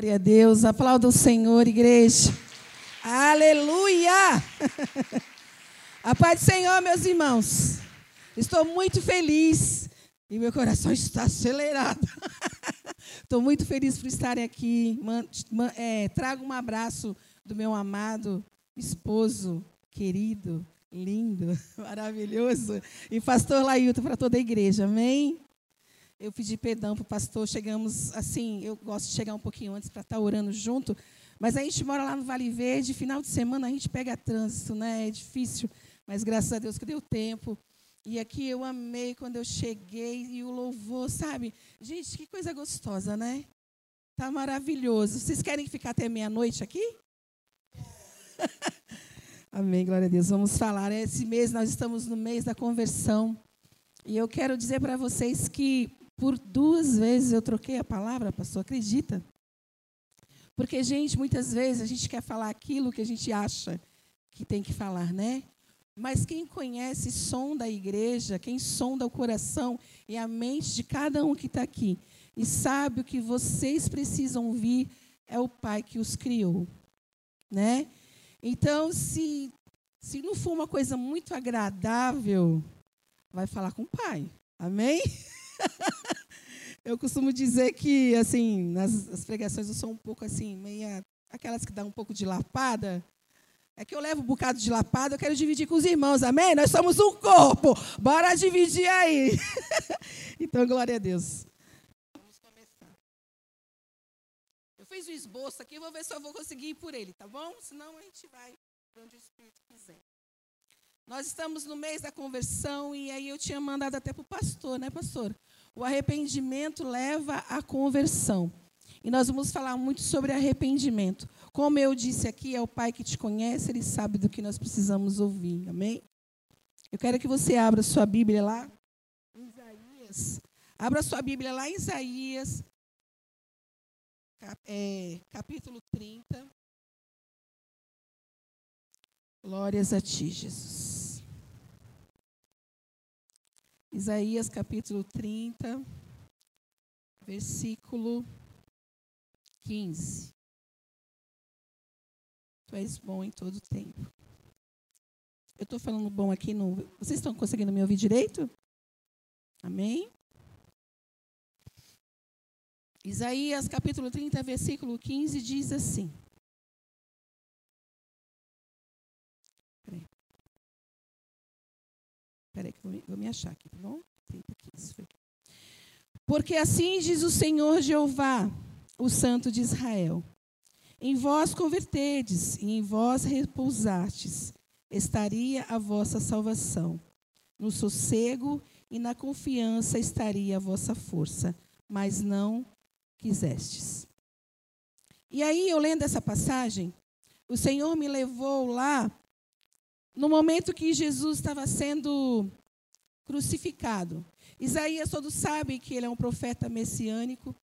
Glória a Deus. Aplauda o Senhor, igreja. Aleluia! A paz do Senhor, meus irmãos. Estou muito feliz e meu coração está acelerado. Estou muito feliz por estarem aqui. É, trago um abraço do meu amado esposo, querido, lindo, maravilhoso, e pastor Lailton para toda a igreja. Amém? Eu pedi perdão para o pastor, chegamos assim, eu gosto de chegar um pouquinho antes para estar tá orando junto, mas a gente mora lá no Vale Verde, final de semana a gente pega trânsito, né? É difícil, mas graças a Deus que deu tempo. E aqui eu amei quando eu cheguei e o louvor, sabe? Gente, que coisa gostosa, né? Tá maravilhoso. Vocês querem ficar até meia-noite aqui? Amém, glória a Deus. Vamos falar. Esse mês nós estamos no mês da conversão. E eu quero dizer para vocês que por duas vezes eu troquei a palavra, pastor, acredita? Porque, gente, muitas vezes a gente quer falar aquilo que a gente acha que tem que falar, né? Mas quem conhece sonda a igreja, quem sonda o coração e a mente de cada um que está aqui, e sabe o que vocês precisam ouvir, é o Pai que os criou. Né? Então, se, se não for uma coisa muito agradável, vai falar com o Pai. Amém? eu costumo dizer que, assim, nas pregações eu sou um pouco assim, meia. aquelas que dão um pouco de lapada. É que eu levo um bocado de lapada, eu quero dividir com os irmãos, amém? Nós somos um corpo, bora dividir aí. então, glória a Deus. Vamos começar. Eu fiz o esboço aqui, vou ver se eu vou conseguir ir por ele, tá bom? Senão a gente vai onde o Espírito quiser. Nós estamos no mês da conversão e aí eu tinha mandado até para o pastor, né, pastor? O arrependimento leva à conversão. E nós vamos falar muito sobre arrependimento. Como eu disse aqui, é o Pai que te conhece, ele sabe do que nós precisamos ouvir. Amém? Eu quero que você abra sua Bíblia lá. Isaías. Abra sua Bíblia lá em Isaías, é, capítulo 30. Glórias a ti, Jesus. Isaías capítulo 30, versículo 15. Tu és bom em todo tempo. Eu estou falando bom aqui no. Vocês estão conseguindo me ouvir direito? Amém? Isaías capítulo 30, versículo 15 diz assim: Espera que vou, vou me achar aqui, tá bom? 30, 15. Porque assim diz o Senhor Jeová, o Santo de Israel: Em vós convertedes e em vós repousastes, estaria a vossa salvação. No sossego e na confiança estaria a vossa força, mas não quisestes. E aí, eu lendo essa passagem, o Senhor me levou lá no momento que Jesus estava sendo crucificado. Isaías todos sabem que ele é um profeta messiânico.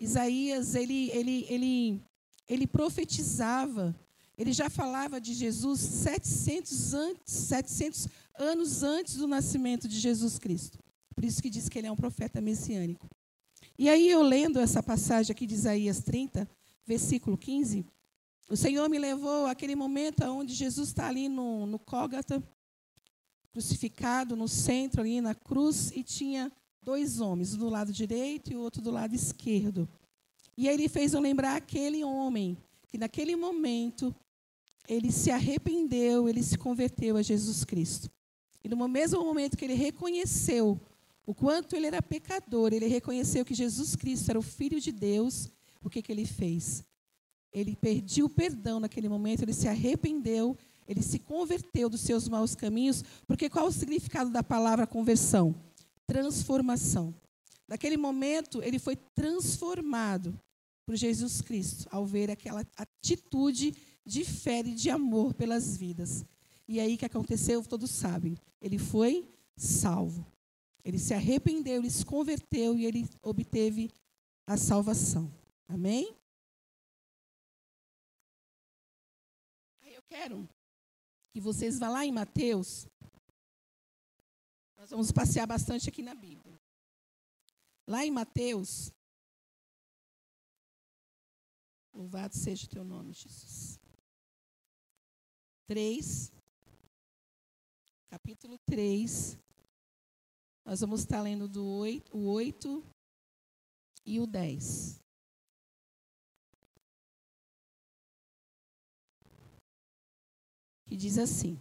Isaías, ele, ele, ele, ele profetizava, ele já falava de Jesus 700, antes, 700 anos antes do nascimento de Jesus Cristo. Por isso que diz que ele é um profeta messiânico. E aí eu lendo essa passagem aqui de Isaías 30, versículo 15, o Senhor me levou àquele momento onde Jesus está ali no, no Cólgata, crucificado no centro, ali na cruz, e tinha dois homens, um do lado direito e o outro do lado esquerdo. E aí ele fez eu lembrar aquele homem, que naquele momento ele se arrependeu, ele se converteu a Jesus Cristo. E no mesmo momento que ele reconheceu o quanto ele era pecador, ele reconheceu que Jesus Cristo era o Filho de Deus, o que, que ele fez? Ele pediu perdão naquele momento, ele se arrependeu, ele se converteu dos seus maus caminhos, porque qual o significado da palavra conversão? Transformação. Naquele momento, ele foi transformado por Jesus Cristo, ao ver aquela atitude de fé e de amor pelas vidas. E aí que aconteceu, todos sabem. Ele foi salvo. Ele se arrependeu, ele se converteu e ele obteve a salvação. Amém? Quero que vocês vá lá em Mateus. Nós vamos passear bastante aqui na Bíblia. Lá em Mateus, Louvado seja o teu nome, Jesus. 3, capítulo 3. Nós vamos estar lendo do 8, o 8 e o 10. Que diz assim: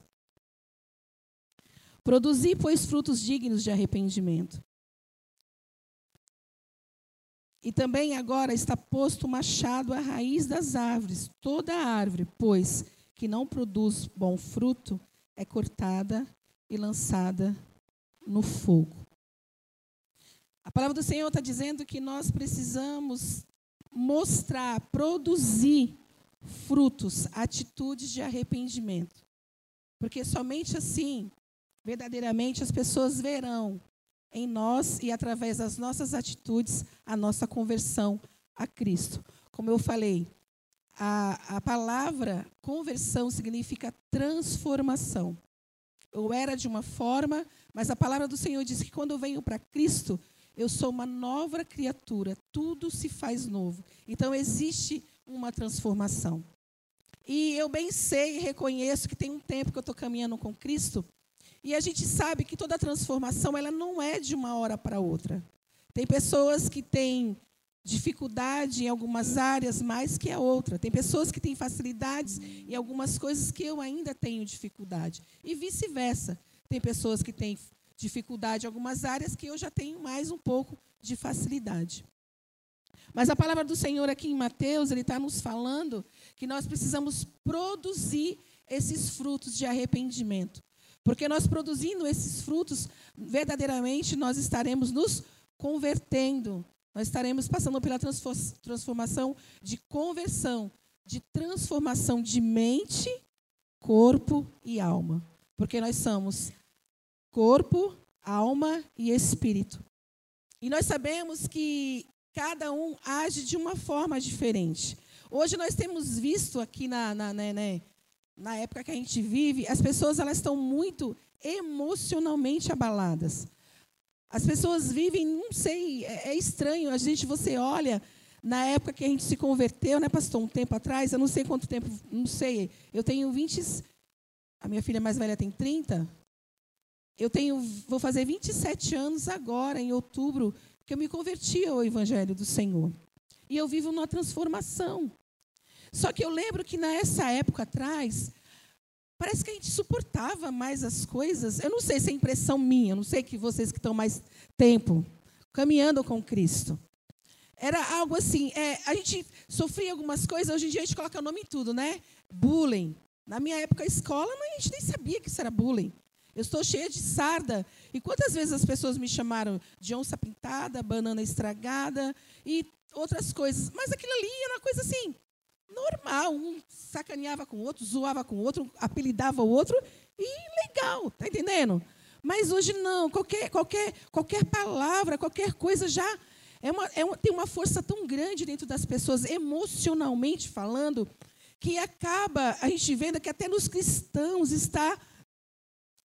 Produzi, pois, frutos dignos de arrependimento. E também agora está posto o machado à raiz das árvores. Toda árvore, pois, que não produz bom fruto, é cortada e lançada no fogo. A palavra do Senhor está dizendo que nós precisamos mostrar, produzir frutos, atitudes de arrependimento. Porque somente assim, verdadeiramente, as pessoas verão em nós e através das nossas atitudes a nossa conversão a Cristo. Como eu falei, a, a palavra conversão significa transformação. Eu era de uma forma, mas a palavra do Senhor diz que quando eu venho para Cristo, eu sou uma nova criatura, tudo se faz novo. Então existe uma transformação. E eu bem sei e reconheço que tem um tempo que eu estou caminhando com Cristo, e a gente sabe que toda transformação ela não é de uma hora para outra. Tem pessoas que têm dificuldade em algumas áreas mais que a outra. Tem pessoas que têm facilidades em algumas coisas que eu ainda tenho dificuldade. E vice-versa. Tem pessoas que têm dificuldade em algumas áreas que eu já tenho mais um pouco de facilidade. Mas a palavra do Senhor aqui em Mateus, ele está nos falando que nós precisamos produzir esses frutos de arrependimento. Porque nós produzindo esses frutos, verdadeiramente nós estaremos nos convertendo. Nós estaremos passando pela transformação de conversão, de transformação de mente, corpo e alma. Porque nós somos corpo, alma e espírito. E nós sabemos que cada um age de uma forma diferente. Hoje nós temos visto aqui na, na, né, né, na época que a gente vive, as pessoas elas estão muito emocionalmente abaladas. As pessoas vivem, não sei, é, é, estranho. A gente, você olha, na época que a gente se converteu, né, pastor, um tempo atrás, eu não sei quanto tempo, não sei. Eu tenho 20, a minha filha mais velha tem 30. Eu tenho, vou fazer 27 anos agora, em outubro, que eu me converti ao Evangelho do Senhor. E eu vivo numa transformação. Só que eu lembro que nessa época atrás, parece que a gente suportava mais as coisas. Eu não sei se é impressão minha, eu não sei que vocês que estão mais tempo caminhando com Cristo. Era algo assim, é, a gente sofria algumas coisas, hoje em dia a gente coloca o nome em tudo, né? Bullying. Na minha época, a escola, a gente nem sabia que isso era bullying. Eu estou cheia de sarda. E quantas vezes as pessoas me chamaram de onça pintada, banana estragada e outras coisas. Mas aquilo ali era uma coisa assim, normal. Um sacaneava com o outro, zoava com o outro, apelidava o outro e legal, tá entendendo? Mas hoje não, qualquer, qualquer, qualquer palavra, qualquer coisa já é uma, é uma, tem uma força tão grande dentro das pessoas, emocionalmente falando, que acaba a gente vendo que até nos cristãos está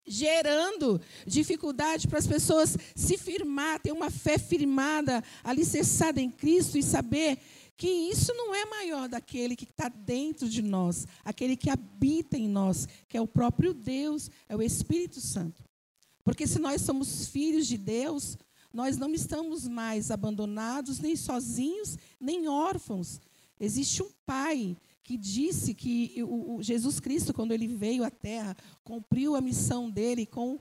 gerando dificuldade para as pessoas se firmar, ter uma fé firmada, alicerçada em Cristo e saber que isso não é maior daquele que está dentro de nós, aquele que habita em nós, que é o próprio Deus, é o Espírito Santo. Porque se nós somos filhos de Deus, nós não estamos mais abandonados, nem sozinhos, nem órfãos. Existe um Pai que disse que o, Jesus Cristo, quando ele veio à Terra, cumpriu a missão dele com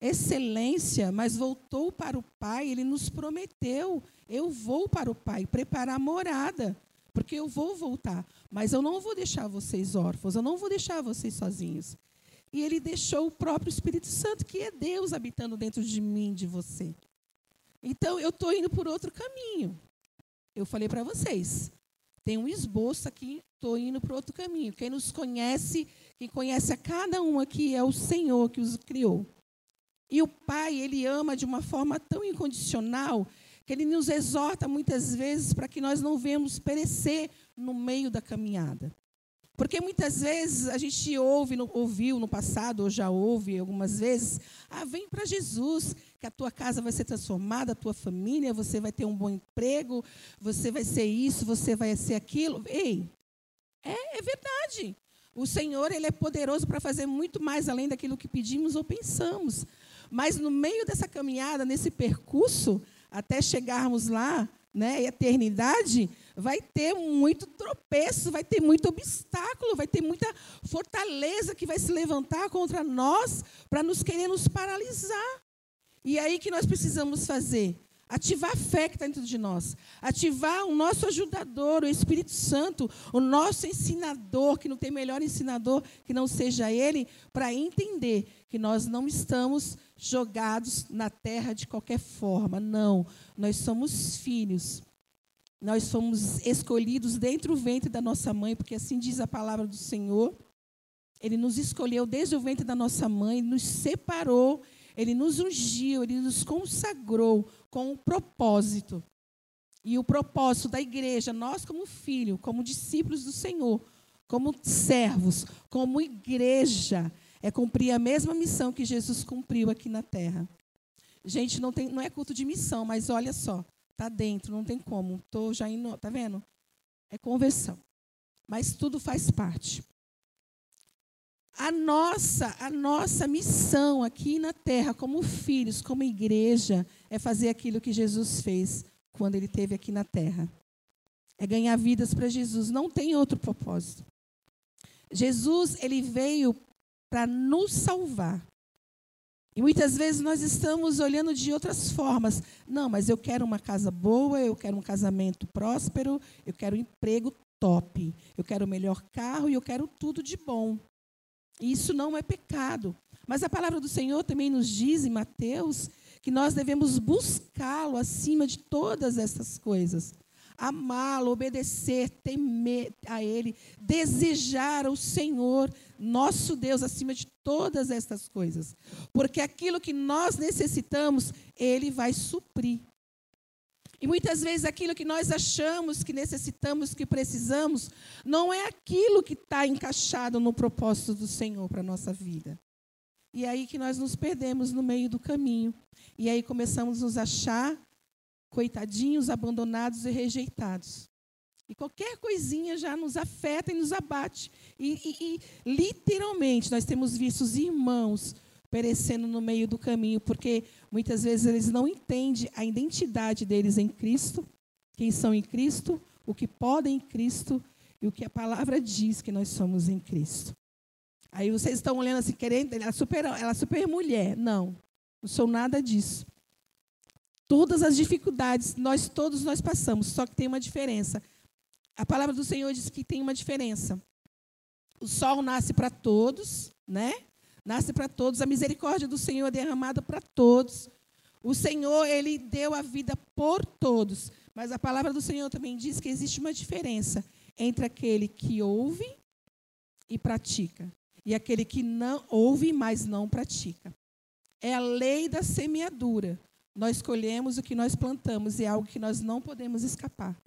excelência, mas voltou para o Pai, ele nos prometeu: eu vou para o Pai preparar morada, porque eu vou voltar, mas eu não vou deixar vocês órfãos, eu não vou deixar vocês sozinhos. E ele deixou o próprio Espírito Santo, que é Deus habitando dentro de mim, de você. Então eu estou indo por outro caminho. Eu falei para vocês, tem um esboço aqui, estou indo para outro caminho. Quem nos conhece, quem conhece a cada um aqui é o Senhor que os criou. E o Pai, ele ama de uma forma tão incondicional que ele nos exorta muitas vezes para que nós não venhamos perecer no meio da caminhada. Porque muitas vezes a gente ouve, ouviu no passado, ou já ouve algumas vezes, ah, vem para Jesus, que a tua casa vai ser transformada, a tua família, você vai ter um bom emprego, você vai ser isso, você vai ser aquilo. Ei, é, é verdade. O Senhor, Ele é poderoso para fazer muito mais além daquilo que pedimos ou pensamos. Mas no meio dessa caminhada, nesse percurso, até chegarmos lá, né, eternidade, vai ter muito tropeço, vai ter muito obstáculo, vai ter muita fortaleza que vai se levantar contra nós para nos querer nos paralisar. E é aí que nós precisamos fazer? Ativar a fé que está dentro de nós. Ativar o nosso ajudador, o Espírito Santo, o nosso ensinador, que não tem melhor ensinador que não seja ele, para entender que nós não estamos jogados na terra de qualquer forma. Não. Nós somos filhos. Nós fomos escolhidos dentro do ventre da nossa mãe, porque assim diz a palavra do Senhor. Ele nos escolheu desde o ventre da nossa mãe, nos separou, ele nos ungiu, ele nos consagrou com um propósito. E o propósito da igreja, nós como filho, como discípulos do Senhor, como servos, como igreja, é cumprir a mesma missão que Jesus cumpriu aqui na terra. Gente, não, tem, não é culto de missão, mas olha só, tá dentro, não tem como. Tô já indo, tá vendo? É conversão. Mas tudo faz parte. A nossa, a nossa missão aqui na terra, como filhos, como igreja, é fazer aquilo que Jesus fez quando ele esteve aqui na terra. É ganhar vidas para Jesus. Não tem outro propósito. Jesus, ele veio para nos salvar. E muitas vezes nós estamos olhando de outras formas. Não, mas eu quero uma casa boa, eu quero um casamento próspero, eu quero um emprego top, eu quero o melhor carro e eu quero tudo de bom. Isso não é pecado. Mas a palavra do Senhor também nos diz em Mateus que nós devemos buscá-lo acima de todas essas coisas. Amá-lo, obedecer, temer a Ele, desejar o Senhor, nosso Deus, acima de todas estas coisas. Porque aquilo que nós necessitamos, Ele vai suprir. E muitas vezes aquilo que nós achamos que necessitamos, que precisamos, não é aquilo que está encaixado no propósito do Senhor para a nossa vida. E é aí que nós nos perdemos no meio do caminho. E aí começamos a nos achar coitadinhos, abandonados e rejeitados. E qualquer coisinha já nos afeta e nos abate. E, e, e literalmente nós temos visto os irmãos perecendo no meio do caminho, porque muitas vezes eles não entendem a identidade deles em Cristo, quem são em Cristo, o que podem em Cristo e o que a palavra diz que nós somos em Cristo. Aí vocês estão olhando assim, querendo, ela é super, ela é super mulher. Não, não sou nada disso. Todas as dificuldades, nós todos nós passamos, só que tem uma diferença. A palavra do Senhor diz que tem uma diferença. O sol nasce para todos, né? nasce para todos, a misericórdia do Senhor é derramada para todos. O Senhor, ele deu a vida por todos. Mas a palavra do Senhor também diz que existe uma diferença entre aquele que ouve e pratica e aquele que não ouve, mas não pratica. É a lei da semeadura. Nós colhemos o que nós plantamos e é algo que nós não podemos escapar.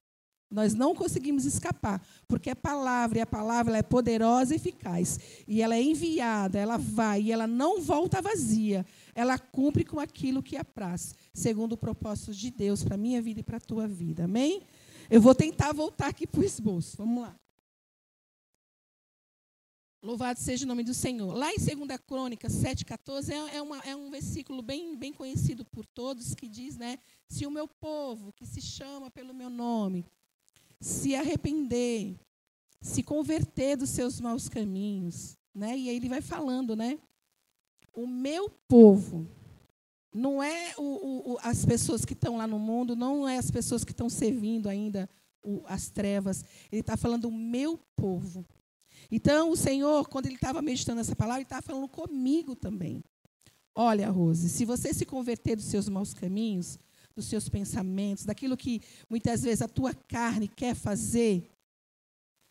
Nós não conseguimos escapar, porque a palavra, e a palavra é poderosa e eficaz, e ela é enviada, ela vai, e ela não volta vazia, ela cumpre com aquilo que apraz, segundo o propósito de Deus para a minha vida e para a tua vida. Amém? Eu vou tentar voltar aqui para o esboço. Vamos lá. Louvado seja o nome do Senhor. Lá em 2 Crônica 7,14 é, é, é um versículo bem, bem conhecido por todos que diz, né? Se o meu povo, que se chama pelo meu nome, se arrepender, se converter dos seus maus caminhos, né? E aí ele vai falando, né? O meu povo não é o, o, as pessoas que estão lá no mundo, não é as pessoas que estão servindo ainda o, as trevas. Ele está falando o meu povo. Então, o Senhor, quando ele estava meditando essa palavra, ele estava falando comigo também. Olha, Rose, se você se converter dos seus maus caminhos, dos seus pensamentos, daquilo que muitas vezes a tua carne quer fazer,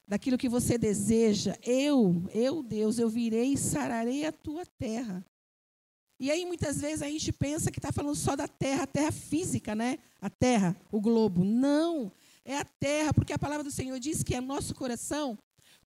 daquilo que você deseja, eu, eu, Deus, eu virei e sararei a tua terra. E aí muitas vezes a gente pensa que está falando só da terra, a terra física, né? A terra, o globo. Não, é a terra, porque a palavra do Senhor diz que é nosso coração.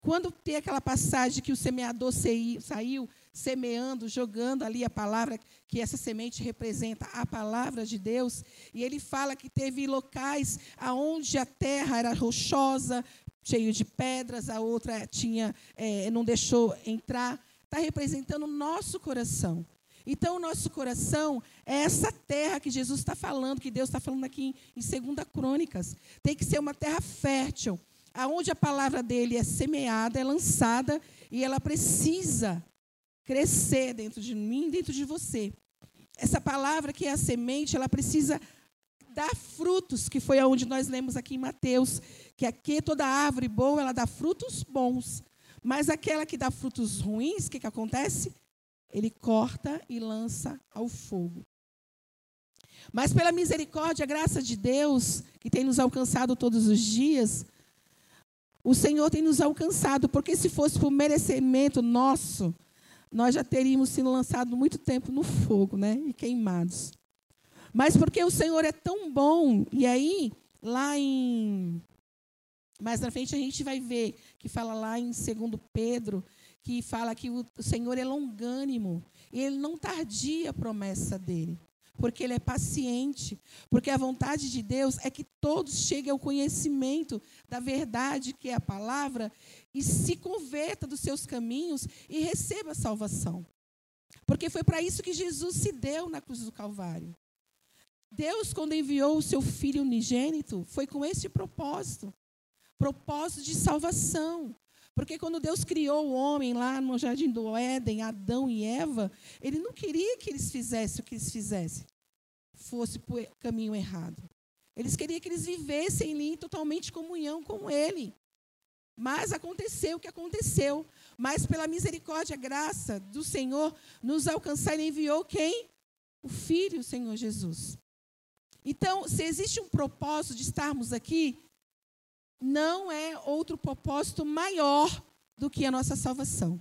Quando tem aquela passagem que o semeador saiu, semeando, jogando ali a palavra, que essa semente representa a palavra de Deus. E ele fala que teve locais aonde a terra era rochosa, cheio de pedras, a outra tinha, é, não deixou entrar. Está representando o nosso coração. Então, o nosso coração é essa terra que Jesus está falando, que Deus está falando aqui em, em 2 Crônicas. Tem que ser uma terra fértil, aonde a palavra dele é semeada, é lançada, e ela precisa crescer dentro de mim, dentro de você. Essa palavra que é a semente, ela precisa dar frutos, que foi aonde nós lemos aqui em Mateus, que aqui toda árvore boa, ela dá frutos bons. Mas aquela que dá frutos ruins, o que, que acontece? Ele corta e lança ao fogo. Mas pela misericórdia, graça de Deus, que tem nos alcançado todos os dias, o Senhor tem nos alcançado, porque se fosse por merecimento nosso, nós já teríamos sido lançados muito tempo no fogo, né? E queimados. Mas porque o Senhor é tão bom, e aí, lá em. Mais na frente a gente vai ver, que fala lá em 2 Pedro, que fala que o Senhor é longânimo, e ele não tardia a promessa dele porque ele é paciente, porque a vontade de Deus é que todos cheguem ao conhecimento da verdade, que é a palavra, e se converta dos seus caminhos e receba a salvação. Porque foi para isso que Jesus se deu na cruz do Calvário. Deus, quando enviou o seu filho unigênito, foi com esse propósito propósito de salvação. Porque quando Deus criou o homem lá no jardim do Éden, Adão e Eva, ele não queria que eles fizessem o que eles fizessem fosse o caminho errado. Eles queriam que eles vivessem ali em totalmente comunhão com Ele. Mas aconteceu o que aconteceu. Mas pela misericórdia, graça do Senhor, nos alcançar, Ele enviou quem? O Filho, o Senhor Jesus. Então, se existe um propósito de estarmos aqui, não é outro propósito maior do que a nossa salvação.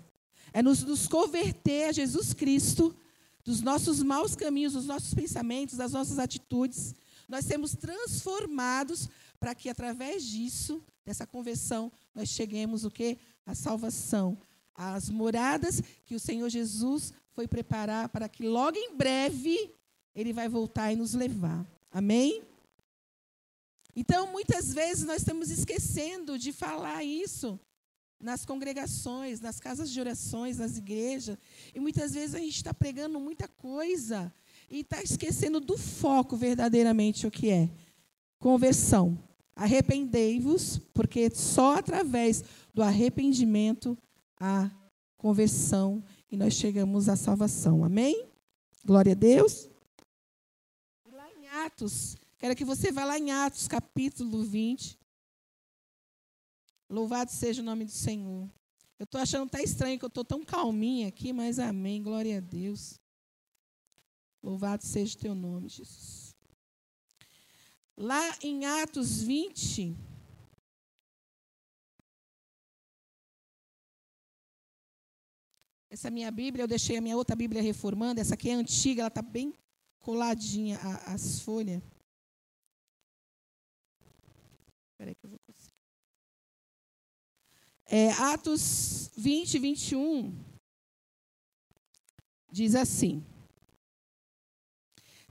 É nos, nos converter a Jesus Cristo dos nossos maus caminhos, dos nossos pensamentos, das nossas atitudes. Nós sermos transformados para que através disso, dessa conversão, nós cheguemos o quê? A salvação, as moradas que o Senhor Jesus foi preparar para que logo em breve ele vai voltar e nos levar. Amém? Então, muitas vezes nós estamos esquecendo de falar isso nas congregações, nas casas de orações, nas igrejas. E muitas vezes a gente está pregando muita coisa e está esquecendo do foco verdadeiramente o que é conversão. Arrependei-vos, porque só através do arrependimento há conversão e nós chegamos à salvação. Amém? Glória a Deus. Lá em Atos, quero que você vá lá em Atos, capítulo 20. Louvado seja o nome do Senhor. Eu estou achando até estranho que eu estou tão calminha aqui, mas amém. Glória a Deus. Louvado seja o teu nome, Jesus. Lá em Atos 20. Essa minha Bíblia, eu deixei a minha outra Bíblia reformando. Essa aqui é antiga, ela está bem coladinha, as folhas. Espera que eu vou conseguir. É, Atos 20, 21 diz assim: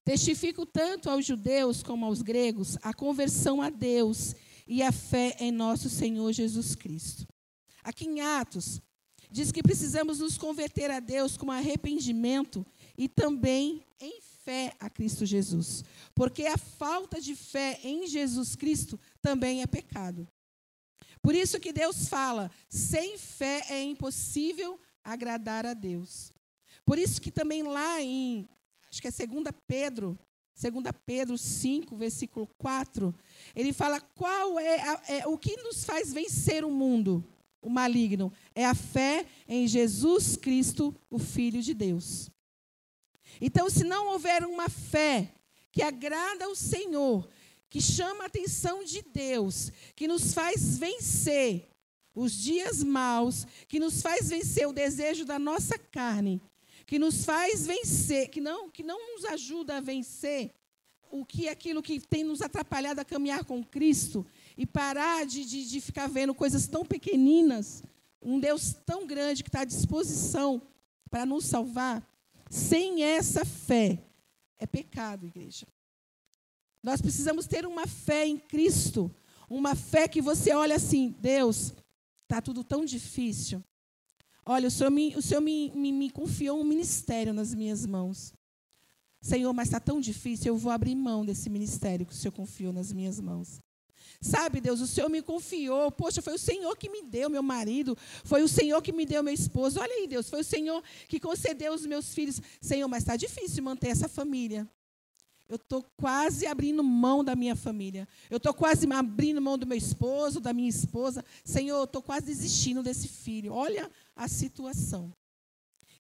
Testifico tanto aos judeus como aos gregos a conversão a Deus e a fé em nosso Senhor Jesus Cristo. Aqui em Atos, diz que precisamos nos converter a Deus com arrependimento e também em fé a Cristo Jesus. Porque a falta de fé em Jesus Cristo também é pecado. Por isso que Deus fala: sem fé é impossível agradar a Deus. Por isso que também lá em, acho que é 2 Pedro, 2 Pedro 5, versículo 4, ele fala qual é, a, é, o que nos faz vencer o mundo, o maligno, é a fé em Jesus Cristo, o Filho de Deus. Então, se não houver uma fé que agrada ao Senhor, que chama a atenção de Deus, que nos faz vencer os dias maus, que nos faz vencer o desejo da nossa carne, que nos faz vencer, que não, que não nos ajuda a vencer o que é aquilo que tem nos atrapalhado a caminhar com Cristo e parar de, de, de ficar vendo coisas tão pequeninas, um Deus tão grande que está à disposição para nos salvar, sem essa fé, é pecado, igreja. Nós precisamos ter uma fé em Cristo, uma fé que você olha assim, Deus, está tudo tão difícil. Olha, o Senhor, me, o Senhor me, me, me confiou um ministério nas minhas mãos. Senhor, mas está tão difícil, eu vou abrir mão desse ministério que o Senhor confiou nas minhas mãos. Sabe, Deus, o Senhor me confiou. Poxa, foi o Senhor que me deu meu marido. Foi o Senhor que me deu meu esposo. Olha aí, Deus, foi o Senhor que concedeu os meus filhos. Senhor, mas está difícil manter essa família. Eu estou quase abrindo mão da minha família. Eu estou quase abrindo mão do meu esposo, da minha esposa. Senhor, eu estou quase desistindo desse filho. Olha a situação.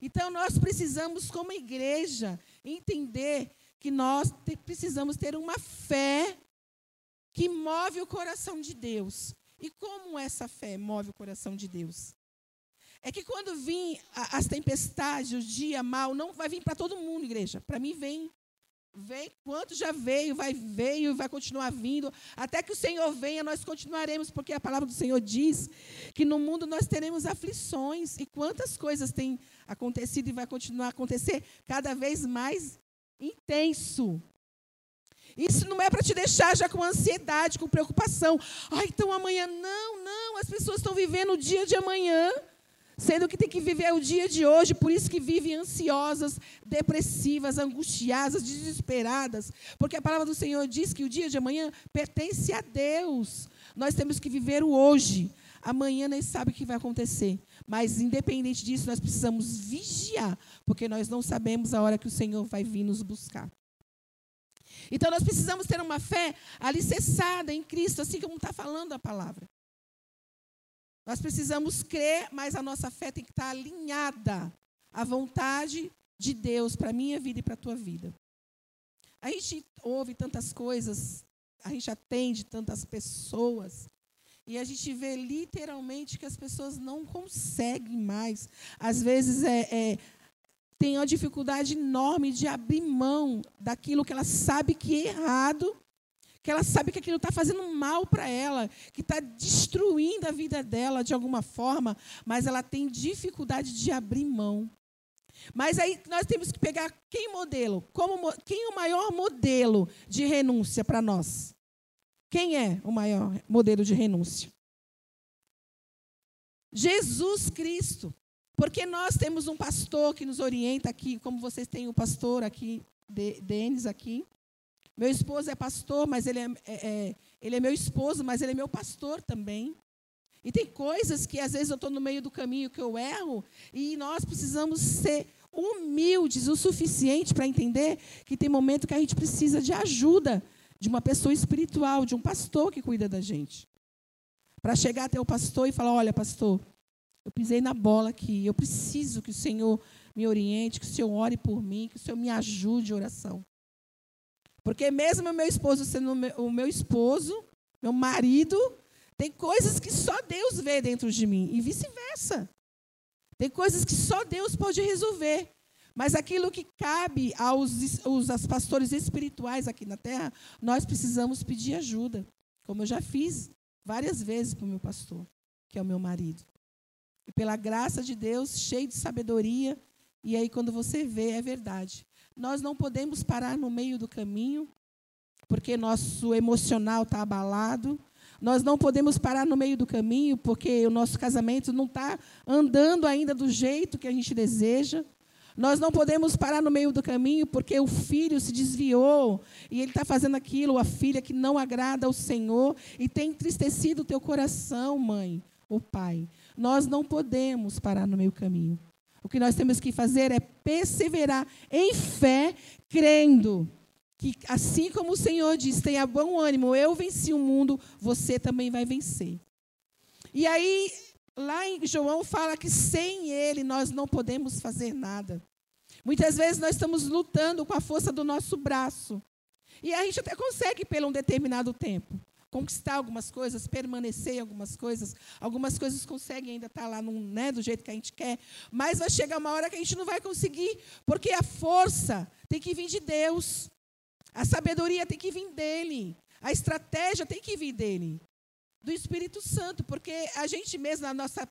Então, nós precisamos, como igreja, entender que nós precisamos ter uma fé que move o coração de Deus. E como essa fé move o coração de Deus? É que quando vir as tempestades, o dia mal, não vai vir para todo mundo, igreja. Para mim vem. Vem, quanto já veio, vai veio e vai continuar vindo. Até que o Senhor venha, nós continuaremos, porque a palavra do Senhor diz que no mundo nós teremos aflições. E quantas coisas têm acontecido e vai continuar a acontecer cada vez mais intenso. Isso não é para te deixar já com ansiedade, com preocupação. Ah, então amanhã. Não, não. As pessoas estão vivendo o dia de amanhã sendo que tem que viver o dia de hoje, por isso que vivem ansiosas, depressivas, angustiadas, desesperadas, porque a palavra do Senhor diz que o dia de amanhã pertence a Deus. Nós temos que viver o hoje. Amanhã nem sabe o que vai acontecer, mas independente disso, nós precisamos vigiar, porque nós não sabemos a hora que o Senhor vai vir nos buscar. Então nós precisamos ter uma fé alicerçada em Cristo, assim como está falando a palavra. Nós precisamos crer, mas a nossa fé tem que estar alinhada à vontade de Deus para a minha vida e para a tua vida. A gente ouve tantas coisas, a gente atende tantas pessoas, e a gente vê literalmente que as pessoas não conseguem mais. Às vezes é, é, tem uma dificuldade enorme de abrir mão daquilo que ela sabe que é errado que ela sabe que aquilo está fazendo mal para ela, que está destruindo a vida dela de alguma forma, mas ela tem dificuldade de abrir mão. Mas aí nós temos que pegar quem modelo, como quem é o maior modelo de renúncia para nós? Quem é o maior modelo de renúncia? Jesus Cristo. Porque nós temos um pastor que nos orienta aqui, como vocês têm o pastor aqui, Denis aqui. Meu esposo é pastor, mas ele é, é, é, ele é meu esposo, mas ele é meu pastor também. E tem coisas que às vezes eu estou no meio do caminho que eu erro, e nós precisamos ser humildes o suficiente para entender que tem momento que a gente precisa de ajuda de uma pessoa espiritual, de um pastor que cuida da gente. Para chegar até o pastor e falar: olha, pastor, eu pisei na bola aqui, eu preciso que o Senhor me oriente, que o Senhor ore por mim, que o Senhor me ajude em oração. Porque mesmo o meu esposo sendo o meu esposo, meu marido, tem coisas que só Deus vê dentro de mim e vice-versa. Tem coisas que só Deus pode resolver. Mas aquilo que cabe aos, aos pastores espirituais aqui na terra, nós precisamos pedir ajuda. Como eu já fiz várias vezes para o meu pastor, que é o meu marido. Pela graça de Deus, cheio de sabedoria, e aí quando você vê, é verdade. Nós não podemos parar no meio do caminho, porque nosso emocional está abalado. Nós não podemos parar no meio do caminho, porque o nosso casamento não está andando ainda do jeito que a gente deseja. Nós não podemos parar no meio do caminho, porque o filho se desviou e ele está fazendo aquilo, a filha que não agrada ao Senhor e tem entristecido o teu coração, mãe ou pai. Nós não podemos parar no meio caminho. O que nós temos que fazer é perseverar em fé, crendo que, assim como o Senhor diz, tenha bom ânimo, eu venci o mundo, você também vai vencer. E aí, lá em João fala que sem Ele nós não podemos fazer nada. Muitas vezes nós estamos lutando com a força do nosso braço. E a gente até consegue por um determinado tempo conquistar algumas coisas, permanecer em algumas coisas. Algumas coisas conseguem ainda estar lá num, né, do jeito que a gente quer, mas vai chegar uma hora que a gente não vai conseguir, porque a força tem que vir de Deus. A sabedoria tem que vir dele. A estratégia tem que vir dele. Do Espírito Santo, porque a gente mesmo, na nossa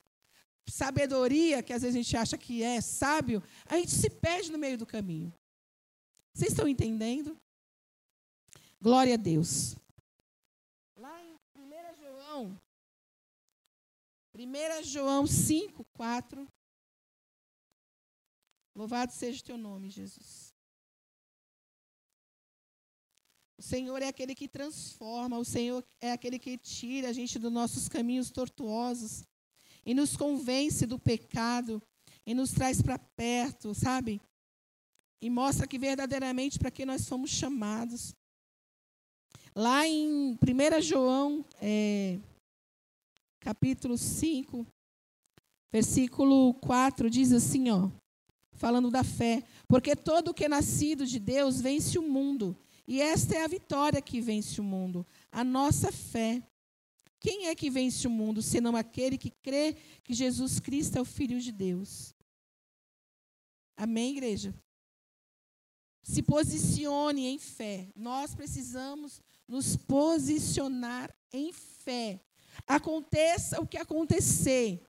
sabedoria, que às vezes a gente acha que é sábio, a gente se perde no meio do caminho. Vocês estão entendendo? Glória a Deus. Lá em 1 João, 1 João 5, 4. Louvado seja o teu nome, Jesus. O Senhor é aquele que transforma, o Senhor é aquele que tira a gente dos nossos caminhos tortuosos e nos convence do pecado e nos traz para perto, sabe? E mostra que verdadeiramente para que nós fomos chamados. Lá em 1 João, é, capítulo 5, versículo 4, diz assim, ó, falando da fé. Porque todo o que é nascido de Deus vence o mundo. E esta é a vitória que vence o mundo, a nossa fé. Quem é que vence o mundo, senão aquele que crê que Jesus Cristo é o Filho de Deus? Amém, igreja? Se posicione em fé. Nós precisamos nos posicionar em fé. Aconteça o que acontecer.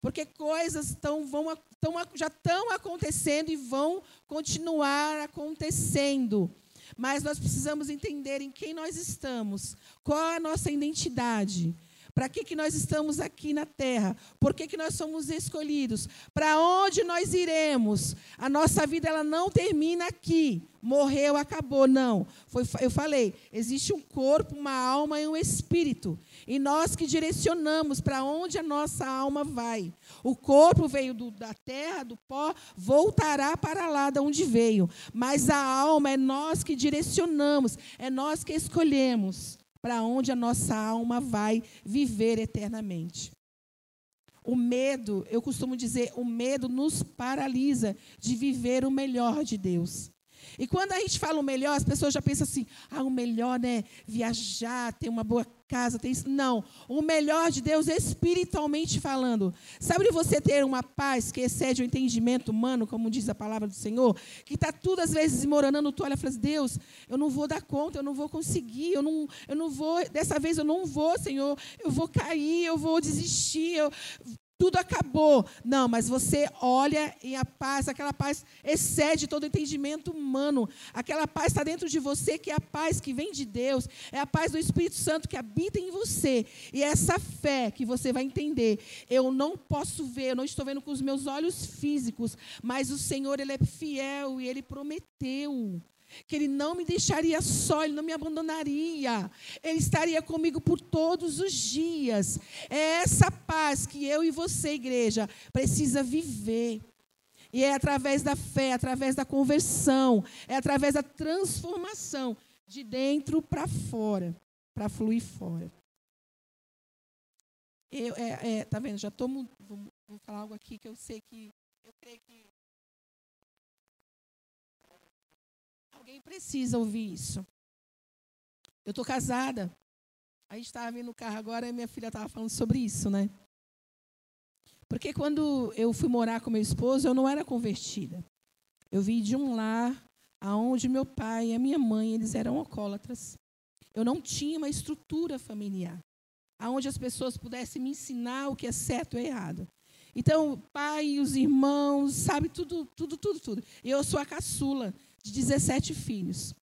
Porque coisas tão, vão, tão, já estão acontecendo e vão continuar acontecendo. Mas nós precisamos entender em quem nós estamos, qual a nossa identidade. Para que, que nós estamos aqui na terra? Por que, que nós somos escolhidos? Para onde nós iremos? A nossa vida ela não termina aqui. Morreu, acabou. Não. Foi, eu falei, existe um corpo, uma alma e um espírito. E nós que direcionamos para onde a nossa alma vai. O corpo veio do, da terra, do pó, voltará para lá de onde veio. Mas a alma é nós que direcionamos, é nós que escolhemos para onde a nossa alma vai viver eternamente. O medo, eu costumo dizer, o medo nos paralisa de viver o melhor de Deus. E quando a gente fala o melhor, as pessoas já pensam assim: ah, o melhor é viajar, ter uma boa casa, ter isso. Não. O melhor de Deus, espiritualmente falando. Sabe você ter uma paz que excede o entendimento humano, como diz a palavra do Senhor? Que está tudo às vezes desmoronando, tu olha e fala assim, Deus, eu não vou dar conta, eu não vou conseguir, eu não, eu não vou, dessa vez eu não vou, Senhor, eu vou cair, eu vou desistir, eu, tudo acabou. Não, mas você olha e a paz, aquela paz excede todo entendimento humano. Aquela paz está dentro de você, que é a paz que vem de Deus, é a paz do Espírito Santo que habita em você. E é essa fé que você vai entender. Eu não posso ver, eu não estou vendo com os meus olhos físicos, mas o Senhor, Ele é fiel e Ele prometeu que Ele não me deixaria só, Ele não me abandonaria, Ele estaria comigo por todos os dias. É essa paz que eu e você, igreja, precisa viver. E é através da fé, através da conversão, é através da transformação de dentro para fora, para fluir fora. Eu, é, é, tá vendo? Já estou. Vou, vou falar algo aqui que eu sei que. Eu creio que precisa ouvir isso. Eu estou casada. A gente estava vindo no carro agora e minha filha estava falando sobre isso, né? Porque quando eu fui morar com meu esposo, eu não era convertida. Eu vim de um lar aonde meu pai e a minha mãe, eles eram alcoólatras. Eu não tinha uma estrutura familiar, aonde as pessoas pudessem me ensinar o que é certo e errado. Então, o pai os irmãos, sabe, tudo, tudo, tudo, tudo. Eu sou a caçula de 17 filhos.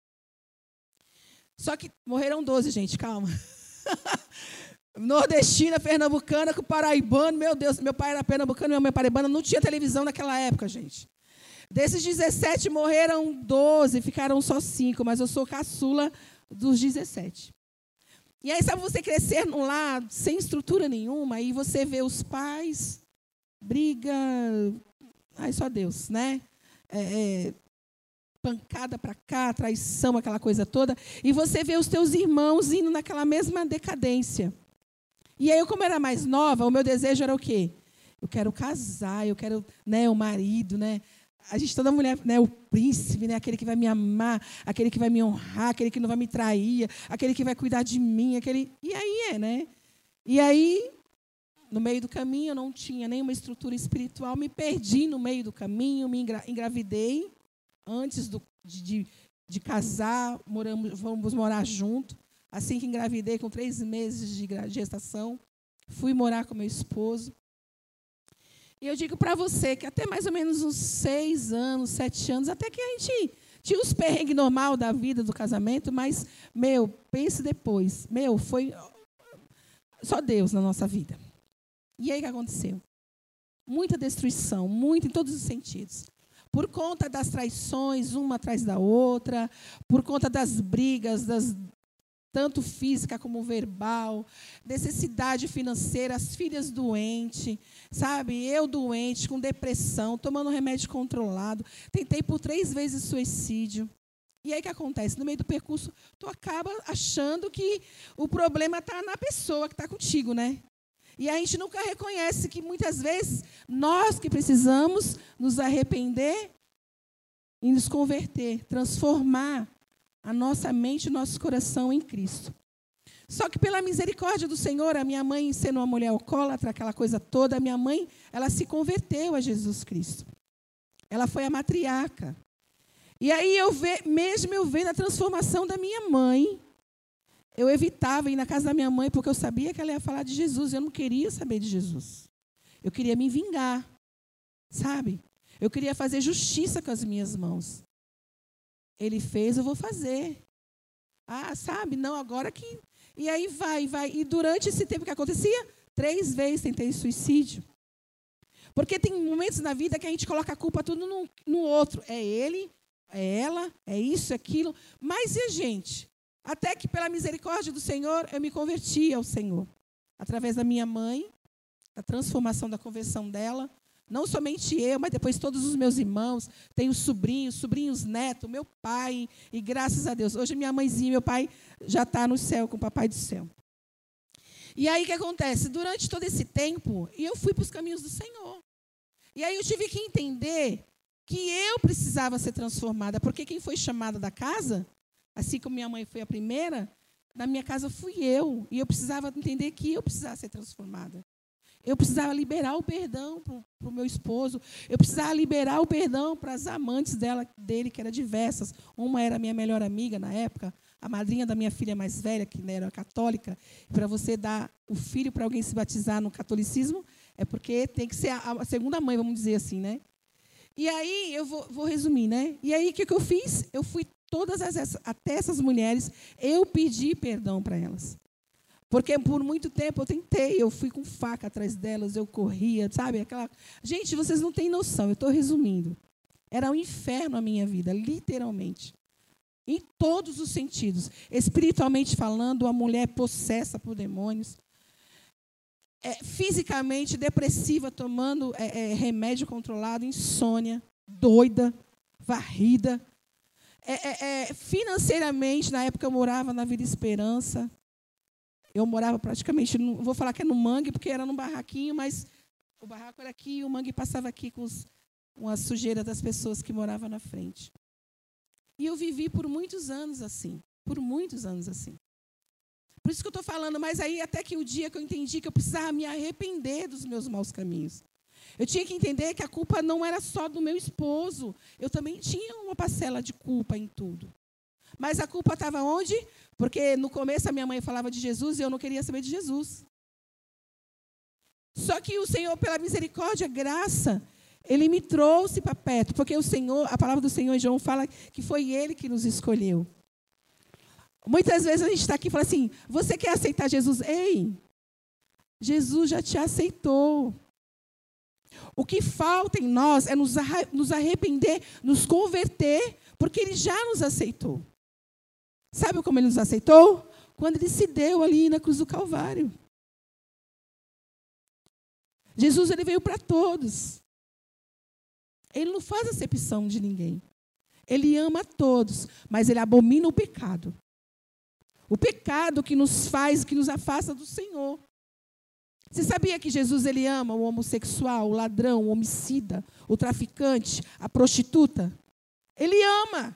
Só que morreram 12, gente, calma. Nordestina, pernambucana, com paraibano, meu Deus, meu pai era pernambucano, minha mãe paraibana, não tinha televisão naquela época, gente. Desses 17 morreram 12, ficaram só 5, mas eu sou caçula dos 17. E aí, sabe você crescer num lar sem estrutura nenhuma, e você vê os pais, briga, ai só Deus, né? É, é, pancada para cá, traição, aquela coisa toda, e você vê os teus irmãos indo naquela mesma decadência. E aí, eu, como era mais nova, o meu desejo era o quê? Eu quero casar, eu quero né, o marido, né? A gente, toda mulher, né, o príncipe, né, aquele que vai me amar, aquele que vai me honrar, aquele que não vai me trair, aquele que vai cuidar de mim, aquele. E aí é, né? E aí, no meio do caminho, eu não tinha nenhuma estrutura espiritual, me perdi no meio do caminho, me engravidei antes do, de, de casar, moramos, vamos morar junto. Assim que engravidei, com três meses de gestação, fui morar com meu esposo. E eu digo para você que até mais ou menos uns seis anos, sete anos, até que a gente tinha os perrengues normal da vida, do casamento, mas, meu, pense depois. Meu, foi só Deus na nossa vida. E aí o que aconteceu? Muita destruição, muito em todos os sentidos. Por conta das traições, uma atrás da outra, por conta das brigas, das, tanto física como verbal, necessidade financeira, as filhas doentes, sabe? Eu doente, com depressão, tomando remédio controlado. Tentei por três vezes suicídio. E aí o que acontece? No meio do percurso, tu acaba achando que o problema está na pessoa que está contigo, né? E a gente nunca reconhece que muitas vezes nós que precisamos nos arrepender e nos converter, transformar a nossa mente e nosso coração em Cristo. Só que pela misericórdia do Senhor, a minha mãe sendo uma mulher alcoólatra, aquela coisa toda, a minha mãe, ela se converteu a Jesus Cristo. Ela foi a matriarca. E aí eu ve, mesmo eu vendo a transformação da minha mãe, eu evitava ir na casa da minha mãe porque eu sabia que ela ia falar de Jesus. Eu não queria saber de Jesus. Eu queria me vingar, sabe? Eu queria fazer justiça com as minhas mãos. Ele fez, eu vou fazer. Ah, sabe? Não, agora que. E aí vai, vai. E durante esse tempo que acontecia, três vezes tentei suicídio. Porque tem momentos na vida que a gente coloca a culpa tudo no, no outro. É ele, é ela, é isso, é aquilo. Mas e a gente? Até que, pela misericórdia do Senhor, eu me converti ao Senhor. Através da minha mãe, da transformação da conversão dela. Não somente eu, mas depois todos os meus irmãos. Tenho sobrinhos, sobrinhos netos, meu pai. E graças a Deus. Hoje minha mãezinha e meu pai já estão tá no céu, com o papai do céu. E aí o que acontece? Durante todo esse tempo, eu fui para os caminhos do Senhor. E aí eu tive que entender que eu precisava ser transformada, porque quem foi chamada da casa, assim como minha mãe foi a primeira, na minha casa fui eu, e eu precisava entender que eu precisava ser transformada. Eu precisava liberar o perdão para o meu esposo. Eu precisava liberar o perdão para as amantes dela, dele, que eram diversas. Uma era minha melhor amiga na época, a madrinha da minha filha mais velha, que era católica. Para você dar o filho para alguém se batizar no catolicismo, é porque tem que ser a, segunda mãe, vamos dizer assim, né? E aí, eu vou, vou resumir, né? E aí, o que, que eu fiz? Eu fui todas as, até essas mulheres, eu pedi perdão para elas. Porque por muito tempo eu tentei, eu fui com faca atrás delas, eu corria, sabe? Aquela... Gente, vocês não têm noção, eu estou resumindo. Era um inferno a minha vida, literalmente. Em todos os sentidos. Espiritualmente falando, a mulher possessa por demônios é, fisicamente depressiva, tomando é, é, remédio controlado, insônia, doida, varrida. É, é, é, financeiramente, na época eu morava na Vila Esperança. Eu morava praticamente, no, vou falar que é no mangue, porque era num barraquinho, mas o barraco era aqui e o mangue passava aqui com, os, com a sujeira das pessoas que moravam na frente. E eu vivi por muitos anos assim. Por muitos anos assim. Por isso que eu estou falando, mas aí até que o dia que eu entendi que eu precisava me arrepender dos meus maus caminhos. Eu tinha que entender que a culpa não era só do meu esposo. Eu também tinha uma parcela de culpa em tudo. Mas a culpa estava onde? Porque no começo a minha mãe falava de Jesus e eu não queria saber de Jesus. Só que o Senhor, pela misericórdia, graça, Ele me trouxe para perto. Porque o Senhor, a palavra do Senhor João fala que foi Ele que nos escolheu. Muitas vezes a gente está aqui e fala assim: você quer aceitar Jesus? Ei, Jesus já te aceitou. O que falta em nós é nos arrepender, nos converter, porque Ele já nos aceitou. Sabe como Ele nos aceitou? Quando Ele se deu ali na cruz do Calvário. Jesus ele veio para todos. Ele não faz acepção de ninguém. Ele ama a todos, mas ele abomina o pecado. O pecado que nos faz, que nos afasta do Senhor. Você sabia que Jesus ele ama o homossexual, o ladrão, o homicida, o traficante, a prostituta? Ele ama.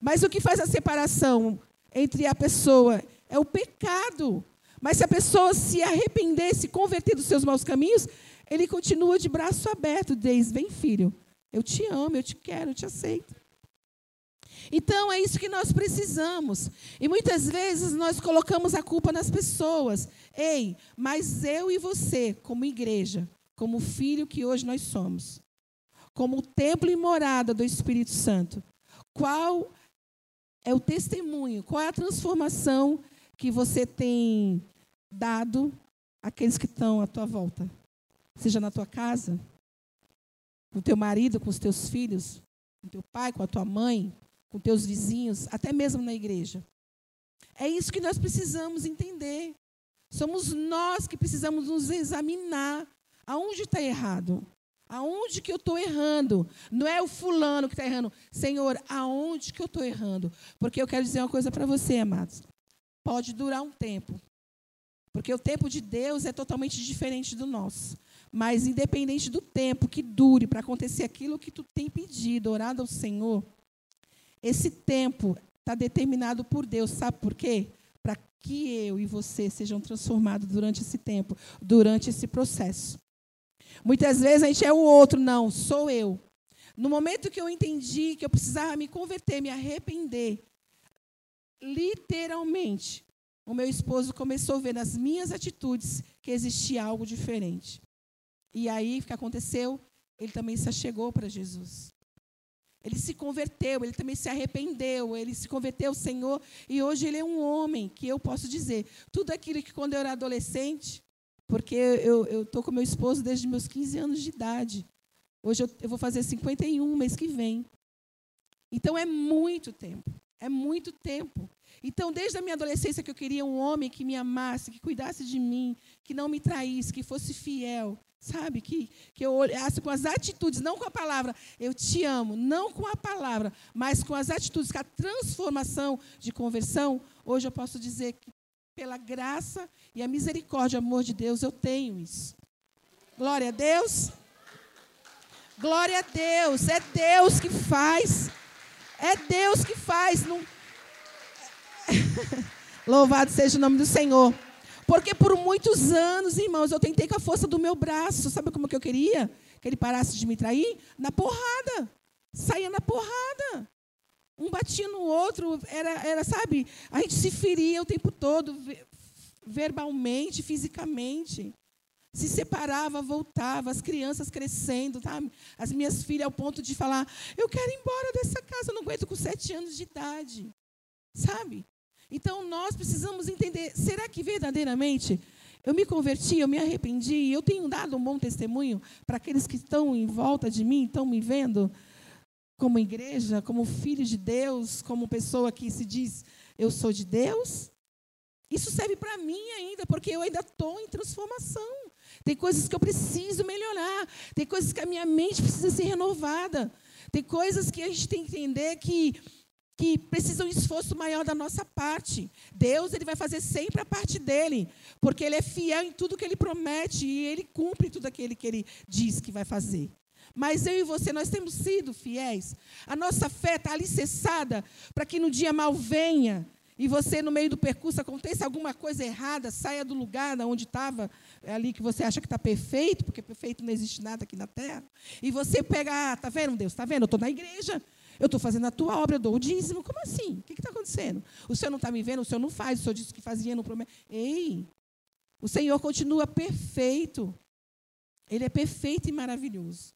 Mas o que faz a separação entre a pessoa é o pecado. Mas se a pessoa se arrepender, se converter dos seus maus caminhos, ele continua de braço aberto, diz: Vem, filho, eu te amo, eu te quero, eu te aceito. Então é isso que nós precisamos. E muitas vezes nós colocamos a culpa nas pessoas. Ei, mas eu e você, como igreja, como filho que hoje nós somos, como templo e morada do Espírito Santo, qual é o testemunho, qual é a transformação que você tem dado àqueles que estão à tua volta? Seja na tua casa, com teu marido, com os teus filhos, com teu pai, com a tua mãe, com teus vizinhos, até mesmo na igreja. É isso que nós precisamos entender. Somos nós que precisamos nos examinar. Aonde está errado? Aonde que eu estou errando? Não é o fulano que está errando. Senhor, aonde que eu estou errando? Porque eu quero dizer uma coisa para você, amados. Pode durar um tempo. Porque o tempo de Deus é totalmente diferente do nosso. Mas independente do tempo que dure para acontecer aquilo que tu tem pedido, orado ao Senhor, esse tempo está determinado por Deus. Sabe por quê? Para que eu e você sejam transformados durante esse tempo, durante esse processo. Muitas vezes a gente é o outro, não, sou eu. No momento que eu entendi que eu precisava me converter, me arrepender, literalmente, o meu esposo começou a ver nas minhas atitudes que existia algo diferente. E aí, o que aconteceu? Ele também se achegou para Jesus. Ele se converteu, ele também se arrependeu, ele se converteu ao Senhor e hoje ele é um homem que eu posso dizer, tudo aquilo que quando eu era adolescente, porque eu estou com meu esposo desde meus 15 anos de idade. Hoje eu, eu vou fazer 51 mês que vem. Então é muito tempo, é muito tempo. Então, desde a minha adolescência que eu queria um homem que me amasse, que cuidasse de mim, que não me traísse, que fosse fiel, Sabe? Que, que eu olhasse com as atitudes, não com a palavra, eu te amo, não com a palavra, mas com as atitudes, com a transformação de conversão. Hoje eu posso dizer que, pela graça e a misericórdia, amor de Deus, eu tenho isso. Glória a Deus. Glória a Deus. É Deus que faz. É Deus que faz. Não... Louvado seja o nome do Senhor. Porque por muitos anos, irmãos, eu tentei com a força do meu braço. Sabe como que eu queria? Que ele parasse de me trair? Na porrada. Saía na porrada. Um batia no outro, era, era, sabe? A gente se feria o tempo todo, verbalmente, fisicamente. Se separava, voltava, as crianças crescendo, tá? as minhas filhas ao ponto de falar: Eu quero ir embora dessa casa, eu não aguento com sete anos de idade. Sabe? Então nós precisamos entender: será que verdadeiramente eu me converti, eu me arrependi, eu tenho dado um bom testemunho para aqueles que estão em volta de mim, estão me vendo como igreja, como filho de Deus, como pessoa que se diz eu sou de Deus? Isso serve para mim ainda, porque eu ainda estou em transformação. Tem coisas que eu preciso melhorar, tem coisas que a minha mente precisa ser renovada, tem coisas que a gente tem que entender que que precisa um esforço maior da nossa parte. Deus ele vai fazer sempre a parte dele, porque ele é fiel em tudo que ele promete e ele cumpre tudo aquilo que ele diz que vai fazer. Mas eu e você, nós temos sido fiéis. A nossa fé está alicerçada para que no dia mal venha e você, no meio do percurso, aconteça alguma coisa errada, saia do lugar onde estava, é ali que você acha que está perfeito, porque perfeito não existe nada aqui na terra, e você pega, ah, tá vendo, Deus, tá vendo? Eu estou na igreja, eu estou fazendo a tua obra, eu dou o dízimo. Como assim? O que está acontecendo? O senhor não está me vendo, o senhor não faz, o senhor disse que fazia, não promete. Ei, o Senhor continua perfeito. Ele é perfeito e maravilhoso.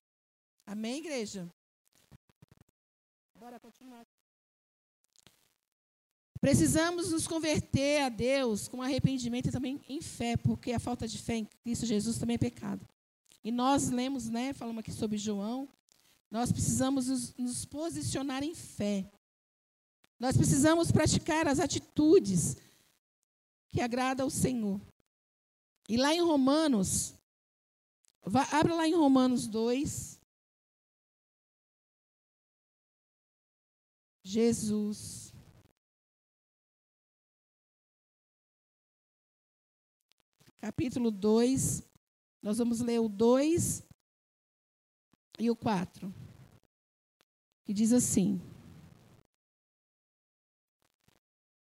Amém, igreja? Bora continuar. Precisamos nos converter a Deus com arrependimento e também em fé, porque a falta de fé em Cristo Jesus também é pecado. E nós lemos, né, falamos aqui sobre João, nós precisamos nos, posicionar em fé. Nós precisamos praticar as atitudes que agradam ao Senhor. E lá em Romanos, vá, abra lá em Romanos 2. Jesus. Capítulo 2. Nós vamos ler o 2 e o 4, que diz assim: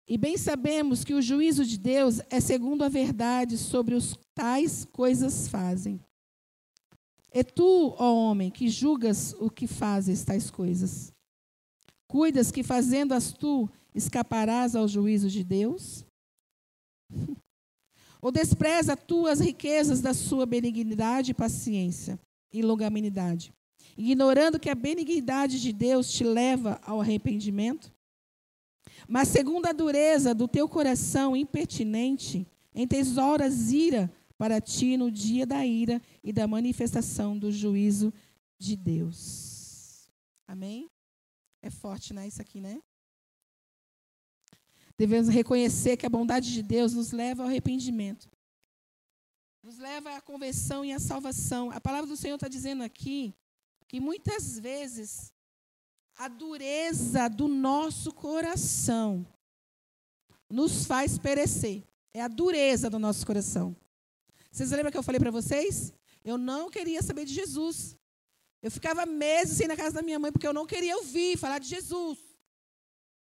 E bem sabemos que o juízo de Deus é segundo a verdade sobre os tais coisas fazem. E tu, ó homem, que julgas o que fazes tais coisas, cuidas que fazendo-as tu escaparás ao juízo de Deus? Ou despreza as tuas riquezas da sua benignidade e paciência e longanimidade, ignorando que a benignidade de Deus te leva ao arrependimento? Mas segundo a dureza do teu coração impertinente, entesouras ira para ti no dia da ira e da manifestação do juízo de Deus. Amém? É forte, né? Isso aqui, né? Devemos reconhecer que a bondade de Deus nos leva ao arrependimento. Nos leva à conversão e à salvação. A palavra do Senhor está dizendo aqui que muitas vezes a dureza do nosso coração nos faz perecer. É a dureza do nosso coração. Vocês lembram que eu falei para vocês? Eu não queria saber de Jesus. Eu ficava meses sem na casa da minha mãe porque eu não queria ouvir falar de Jesus.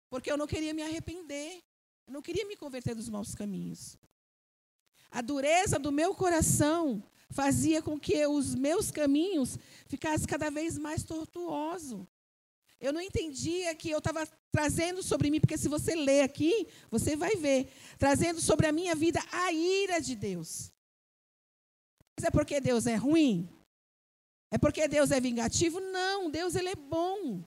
Porque eu não queria me arrepender. Eu não queria me converter dos maus caminhos. A dureza do meu coração fazia com que os meus caminhos ficassem cada vez mais tortuosos. Eu não entendia que eu estava trazendo sobre mim, porque se você ler aqui, você vai ver, trazendo sobre a minha vida a ira de Deus. Mas é porque Deus é ruim? É porque Deus é vingativo? Não, Deus ele é bom.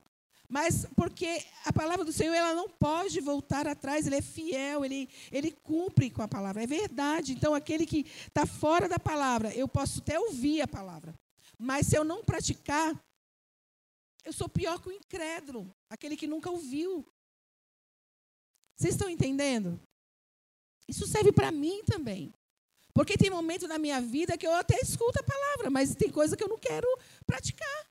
Mas porque a palavra do Senhor ela não pode voltar atrás, ele é fiel, ele, ele cumpre com a palavra. É verdade. Então, aquele que está fora da palavra, eu posso até ouvir a palavra. Mas se eu não praticar, eu sou pior que o incrédulo, aquele que nunca ouviu. Vocês estão entendendo? Isso serve para mim também. Porque tem momentos na minha vida que eu até escuto a palavra, mas tem coisa que eu não quero praticar.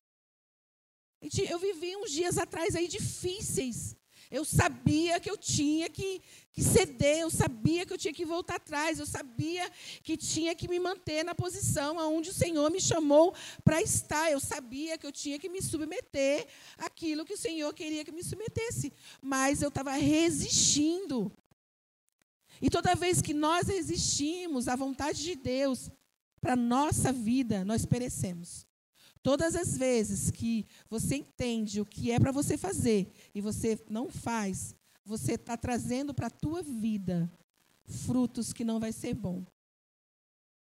Eu vivi uns dias atrás aí difíceis. Eu sabia que eu tinha que, que ceder, eu sabia que eu tinha que voltar atrás, eu sabia que tinha que me manter na posição onde o Senhor me chamou para estar. Eu sabia que eu tinha que me submeter àquilo que o Senhor queria que me submetesse. Mas eu estava resistindo. E toda vez que nós resistimos à vontade de Deus para nossa vida, nós perecemos. Todas as vezes que você entende o que é para você fazer e você não faz, você está trazendo para a tua vida frutos que não vai ser bom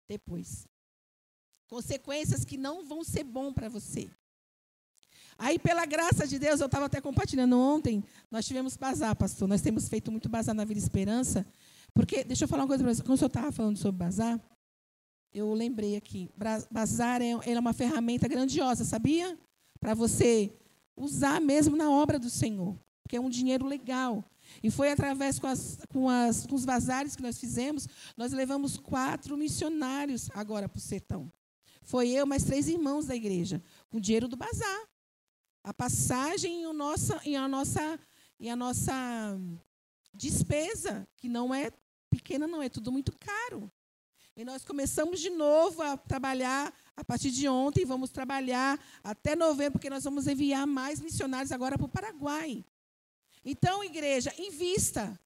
depois. Consequências que não vão ser bom para você. Aí, pela graça de Deus, eu estava até compartilhando ontem, nós tivemos bazar, pastor. Nós temos feito muito bazar na Vida Esperança. Porque, deixa eu falar uma coisa para você. Quando o senhor estava falando sobre bazar, eu lembrei aqui. Bazar é, é uma ferramenta grandiosa, sabia? Para você usar mesmo na obra do Senhor. Porque é um dinheiro legal. E foi através com, as, com, as, com os bazares que nós fizemos, nós levamos quatro missionários agora para o sertão. Foi eu, mais três irmãos da igreja, com dinheiro do bazar. A passagem e, o nossa, e, a nossa, e a nossa despesa, que não é pequena, não, é tudo muito caro. E nós começamos de novo a trabalhar a partir de ontem, vamos trabalhar até novembro, porque nós vamos enviar mais missionários agora para o Paraguai. Então, igreja, invista.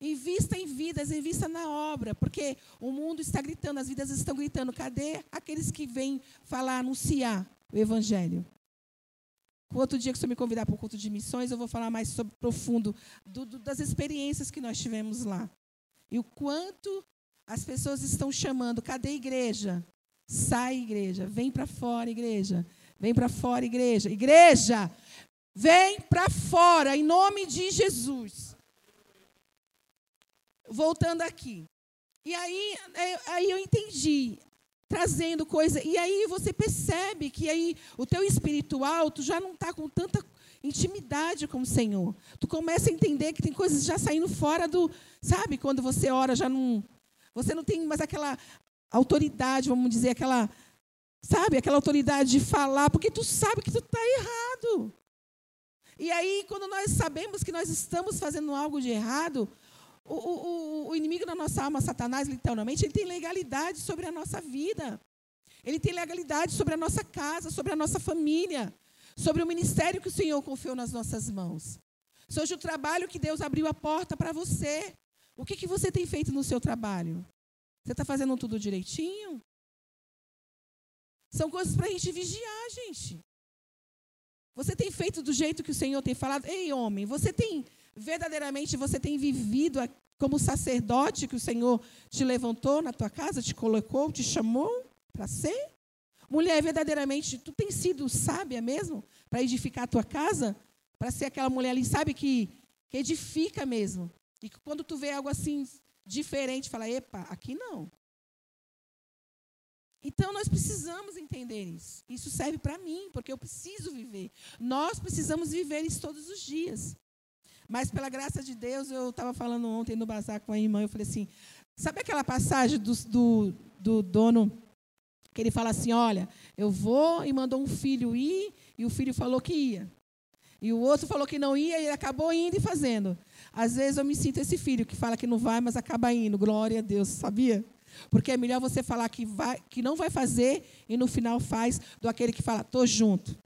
Invista em vidas, invista na obra, porque o mundo está gritando, as vidas estão gritando. Cadê aqueles que vêm falar, anunciar o Evangelho? Outro dia que você me convidar para o culto de missões, eu vou falar mais sobre, profundo do, do, das experiências que nós tivemos lá. E o quanto as pessoas estão chamando, cadê a igreja? Sai, igreja. Vem para fora, igreja. Vem para fora, igreja. Igreja, vem para fora, em nome de Jesus. Voltando aqui. E aí, é, aí eu entendi, trazendo coisa. E aí você percebe que aí o teu espiritual, tu já não está com tanta intimidade com o Senhor. Tu começa a entender que tem coisas já saindo fora do. Sabe, quando você ora, já não você não tem mais aquela autoridade, vamos dizer, aquela, sabe, aquela autoridade de falar, porque tu sabe que tu está errado. E aí, quando nós sabemos que nós estamos fazendo algo de errado, o, o, o inimigo da nossa alma, Satanás, literalmente, ele tem legalidade sobre a nossa vida. Ele tem legalidade sobre a nossa casa, sobre a nossa família, sobre o ministério que o Senhor confiou nas nossas mãos. Sobre o trabalho que Deus abriu a porta para você. O que, que você tem feito no seu trabalho? Você está fazendo tudo direitinho? São coisas para a gente vigiar, gente. Você tem feito do jeito que o Senhor tem falado? Ei, homem, você tem verdadeiramente você tem vivido como sacerdote que o Senhor te levantou na tua casa, te colocou, te chamou para ser? Mulher, verdadeiramente, tu tens sido sábia mesmo para edificar a tua casa? Para ser aquela mulher ali, sabe, que, que edifica mesmo. E quando tu vê algo assim diferente, fala, epa, aqui não. Então nós precisamos entender isso. Isso serve para mim, porque eu preciso viver. Nós precisamos viver isso todos os dias. Mas pela graça de Deus, eu estava falando ontem no bazar com a irmã, eu falei assim, sabe aquela passagem do, do, do dono que ele fala assim, olha, eu vou e mandou um filho ir, e o filho falou que ia. E o outro falou que não ia e ele acabou indo e fazendo. Às vezes eu me sinto esse filho que fala que não vai, mas acaba indo. Glória a Deus, sabia? Porque é melhor você falar que, vai, que não vai fazer e no final faz, do aquele que fala, estou junto.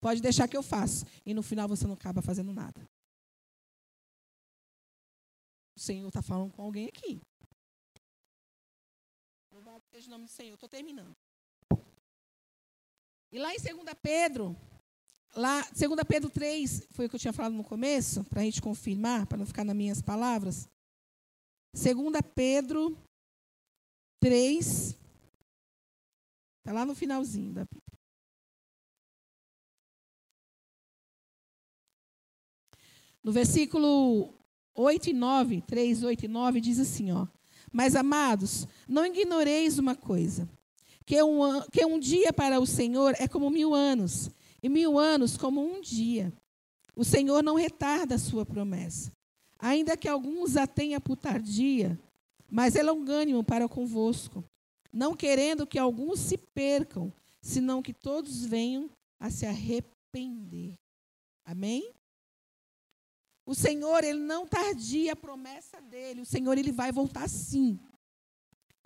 Pode deixar que eu faço. E no final você não acaba fazendo nada. O Senhor está falando com alguém aqui. Louvado seja o nome do Senhor. Estou terminando. E lá em 2 Pedro, lá, 2 Pedro 3, foi o que eu tinha falado no começo, para a gente confirmar, para não ficar nas minhas palavras. 2 Pedro 3, está lá no finalzinho da Bíblia. No versículo 8 e 9, 3, 8 e 9, diz assim, ó. Mas, amados, não ignoreis uma coisa, que um, que um dia para o Senhor é como mil anos, e mil anos como um dia. O Senhor não retarda a sua promessa, ainda que alguns a tenha por tardia, mas é longânimo para convosco, não querendo que alguns se percam, senão que todos venham a se arrepender. Amém? O Senhor, ele não tardia a promessa dele. O Senhor, ele vai voltar sim.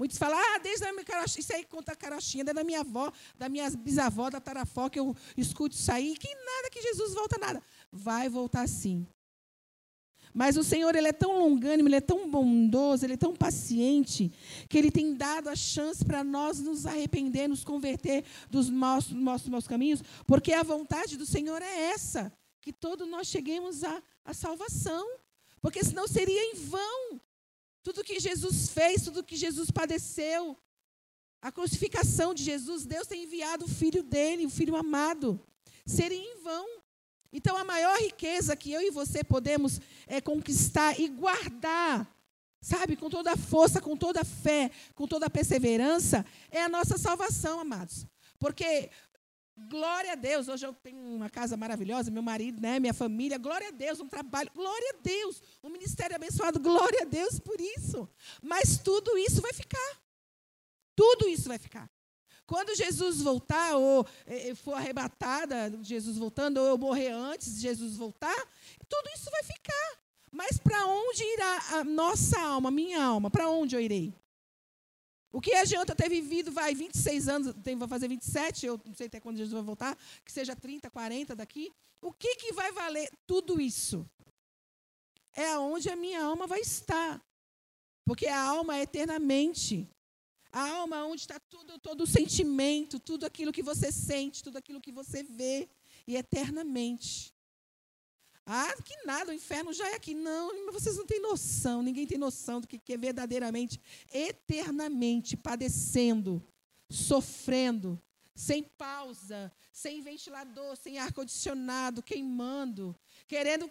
Muitos falam, ah, desde a minha carochinha, isso aí conta a carochinha, desde a minha avó, da minha bisavó, da tarafó, que eu escuto isso aí, que nada, que Jesus volta nada. Vai voltar sim. Mas o Senhor, ele é tão longânimo, ele é tão bondoso, ele é tão paciente, que ele tem dado a chance para nós nos arrepender, nos converter dos nossos maus caminhos, porque a vontade do Senhor é essa, que todos nós cheguemos à, à salvação, porque senão seria em vão tudo que Jesus fez, tudo que Jesus padeceu, a crucificação de Jesus, Deus tem enviado o filho dele, o filho amado, seria em vão. Então, a maior riqueza que eu e você podemos é, conquistar e guardar, sabe, com toda a força, com toda a fé, com toda a perseverança, é a nossa salvação, amados. Porque Glória a Deus. Hoje eu tenho uma casa maravilhosa, meu marido, né, minha família. Glória a Deus, um trabalho. Glória a Deus. Um ministério abençoado. Glória a Deus por isso. Mas tudo isso vai ficar. Tudo isso vai ficar. Quando Jesus voltar, ou eh, eh, for arrebatada, Jesus voltando, ou eu morrer antes de Jesus voltar, tudo isso vai ficar. Mas para onde irá a nossa alma, minha alma? Para onde eu irei? O que adianta ter vivido, vai, 26 anos, tem, vai fazer 27, eu não sei até quando Jesus vai voltar, que seja 30, 40 daqui. O que, que vai valer tudo isso? É aonde a minha alma vai estar. Porque a alma é eternamente. A alma é onde está tudo, todo o sentimento, tudo aquilo que você sente, tudo aquilo que você vê, e eternamente. Ah, que nada, o inferno já é aqui. Não, vocês não têm noção, ninguém tem noção do que é verdadeiramente, eternamente padecendo, sofrendo, sem pausa, sem ventilador, sem ar-condicionado, queimando, querendo.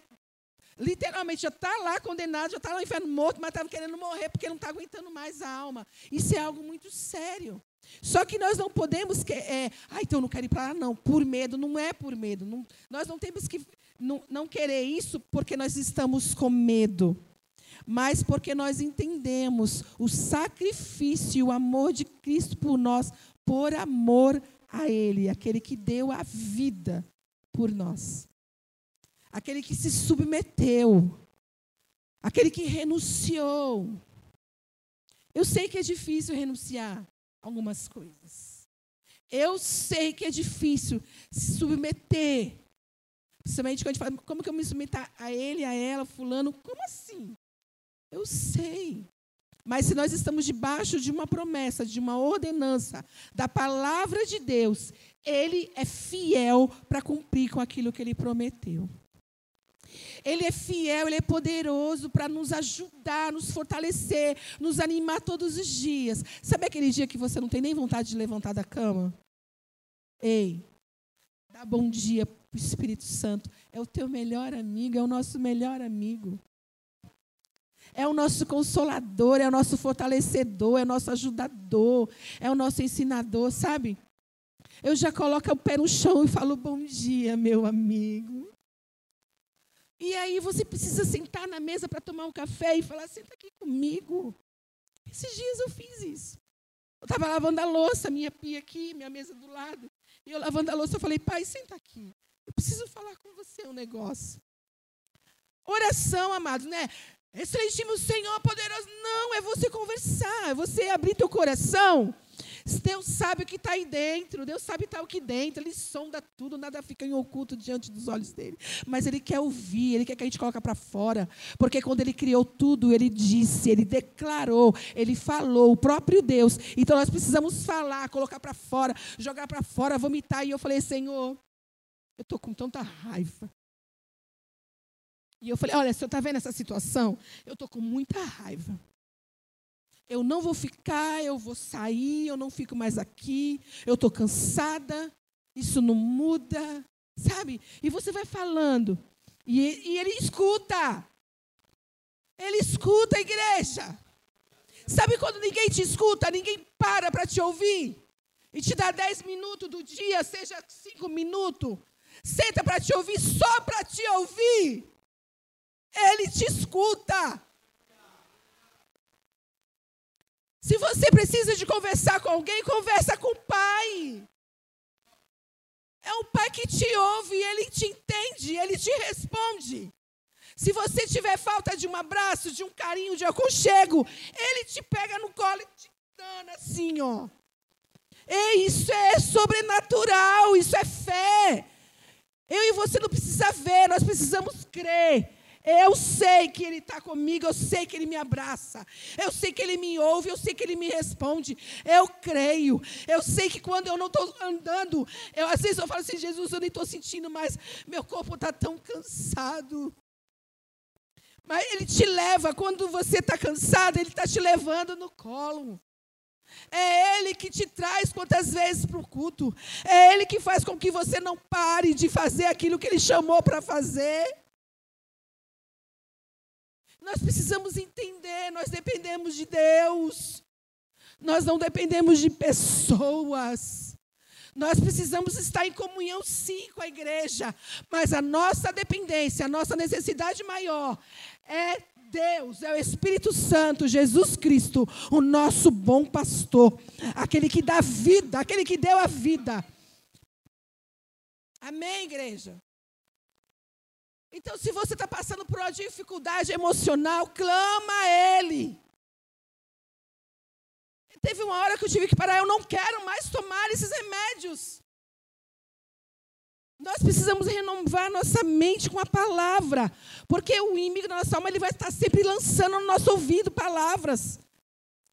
Literalmente, já está lá condenado, já está lá no inferno morto, mas estava querendo morrer porque não está aguentando mais a alma. Isso é algo muito sério. Só que nós não podemos. Que, é, ah, então eu não quero ir para lá, não. Por medo, não é por medo. Não, nós não temos que não, não querer isso porque nós estamos com medo, mas porque nós entendemos o sacrifício e o amor de Cristo por nós, por amor a Ele, aquele que deu a vida por nós, aquele que se submeteu, aquele que renunciou. Eu sei que é difícil renunciar algumas coisas. Eu sei que é difícil se submeter Principalmente quando a gente fala, como que eu me submeto a ele, a ela, fulano? Como assim? Eu sei. Mas se nós estamos debaixo de uma promessa, de uma ordenança da palavra de Deus, ele é fiel para cumprir com aquilo que ele prometeu. Ele é fiel, ele é poderoso para nos ajudar, nos fortalecer, nos animar todos os dias. Sabe aquele dia que você não tem nem vontade de levantar da cama? Ei, dá bom dia para o Espírito Santo. É o teu melhor amigo, é o nosso melhor amigo. É o nosso consolador, é o nosso fortalecedor, é o nosso ajudador, é o nosso ensinador, sabe? Eu já coloco o pé no chão e falo: Bom dia, meu amigo. E aí você precisa sentar na mesa para tomar um café e falar: Senta aqui comigo. Esses dias eu fiz isso. Eu estava lavando a louça, minha pia aqui, minha mesa do lado. E eu lavando a louça, eu falei: Pai, senta aqui. Eu preciso falar com você um negócio. Oração, amados, né? Excelentíssimo Senhor poderoso. Não, é você conversar, é você abrir teu coração. Deus sabe o que está aí dentro, Deus sabe o que dentro, Ele sonda tudo, nada fica em oculto diante dos olhos dele. Mas Ele quer ouvir, Ele quer que a gente coloque para fora. Porque quando Ele criou tudo, Ele disse, Ele declarou, Ele falou, o próprio Deus. Então nós precisamos falar, colocar para fora, jogar para fora, vomitar. E eu falei, Senhor, eu estou com tanta raiva. E eu falei: Olha, senhor está vendo essa situação? Eu estou com muita raiva. Eu não vou ficar, eu vou sair, eu não fico mais aqui, eu estou cansada, isso não muda, sabe? E você vai falando, e, e ele escuta. Ele escuta a igreja. Sabe quando ninguém te escuta, ninguém para para te ouvir? E te dá dez minutos do dia, seja cinco minutos. Senta para te ouvir, só para te ouvir. Ele te escuta. Se você precisa de conversar com alguém, conversa com o pai. É um pai que te ouve, ele te entende, ele te responde. Se você tiver falta de um abraço, de um carinho, de aconchego, ele te pega no colo e te dana assim, ó. E isso é sobrenatural, isso é fé. Eu e você não precisa ver, nós precisamos crer. Eu sei que Ele está comigo, eu sei que Ele me abraça, eu sei que Ele me ouve, eu sei que Ele me responde. Eu creio, eu sei que quando eu não estou andando, eu, às vezes eu falo assim: Jesus, eu nem estou sentindo mais, meu corpo está tão cansado. Mas Ele te leva, quando você está cansado, Ele está te levando no colo. É Ele que te traz quantas vezes para o culto. É Ele que faz com que você não pare de fazer aquilo que Ele chamou para fazer. Nós precisamos entender, nós dependemos de Deus. Nós não dependemos de pessoas. Nós precisamos estar em comunhão sim com a igreja, mas a nossa dependência, a nossa necessidade maior é Deus, é o Espírito Santo, Jesus Cristo, o nosso bom pastor, aquele que dá vida, aquele que deu a vida. Amém, igreja? Então, se você está passando por uma dificuldade emocional, clama a Ele. Teve uma hora que eu tive que parar, eu não quero mais tomar esses remédios. Nós precisamos renovar nossa mente com a palavra, porque o inimigo da nossa alma ele vai estar sempre lançando no nosso ouvido palavras.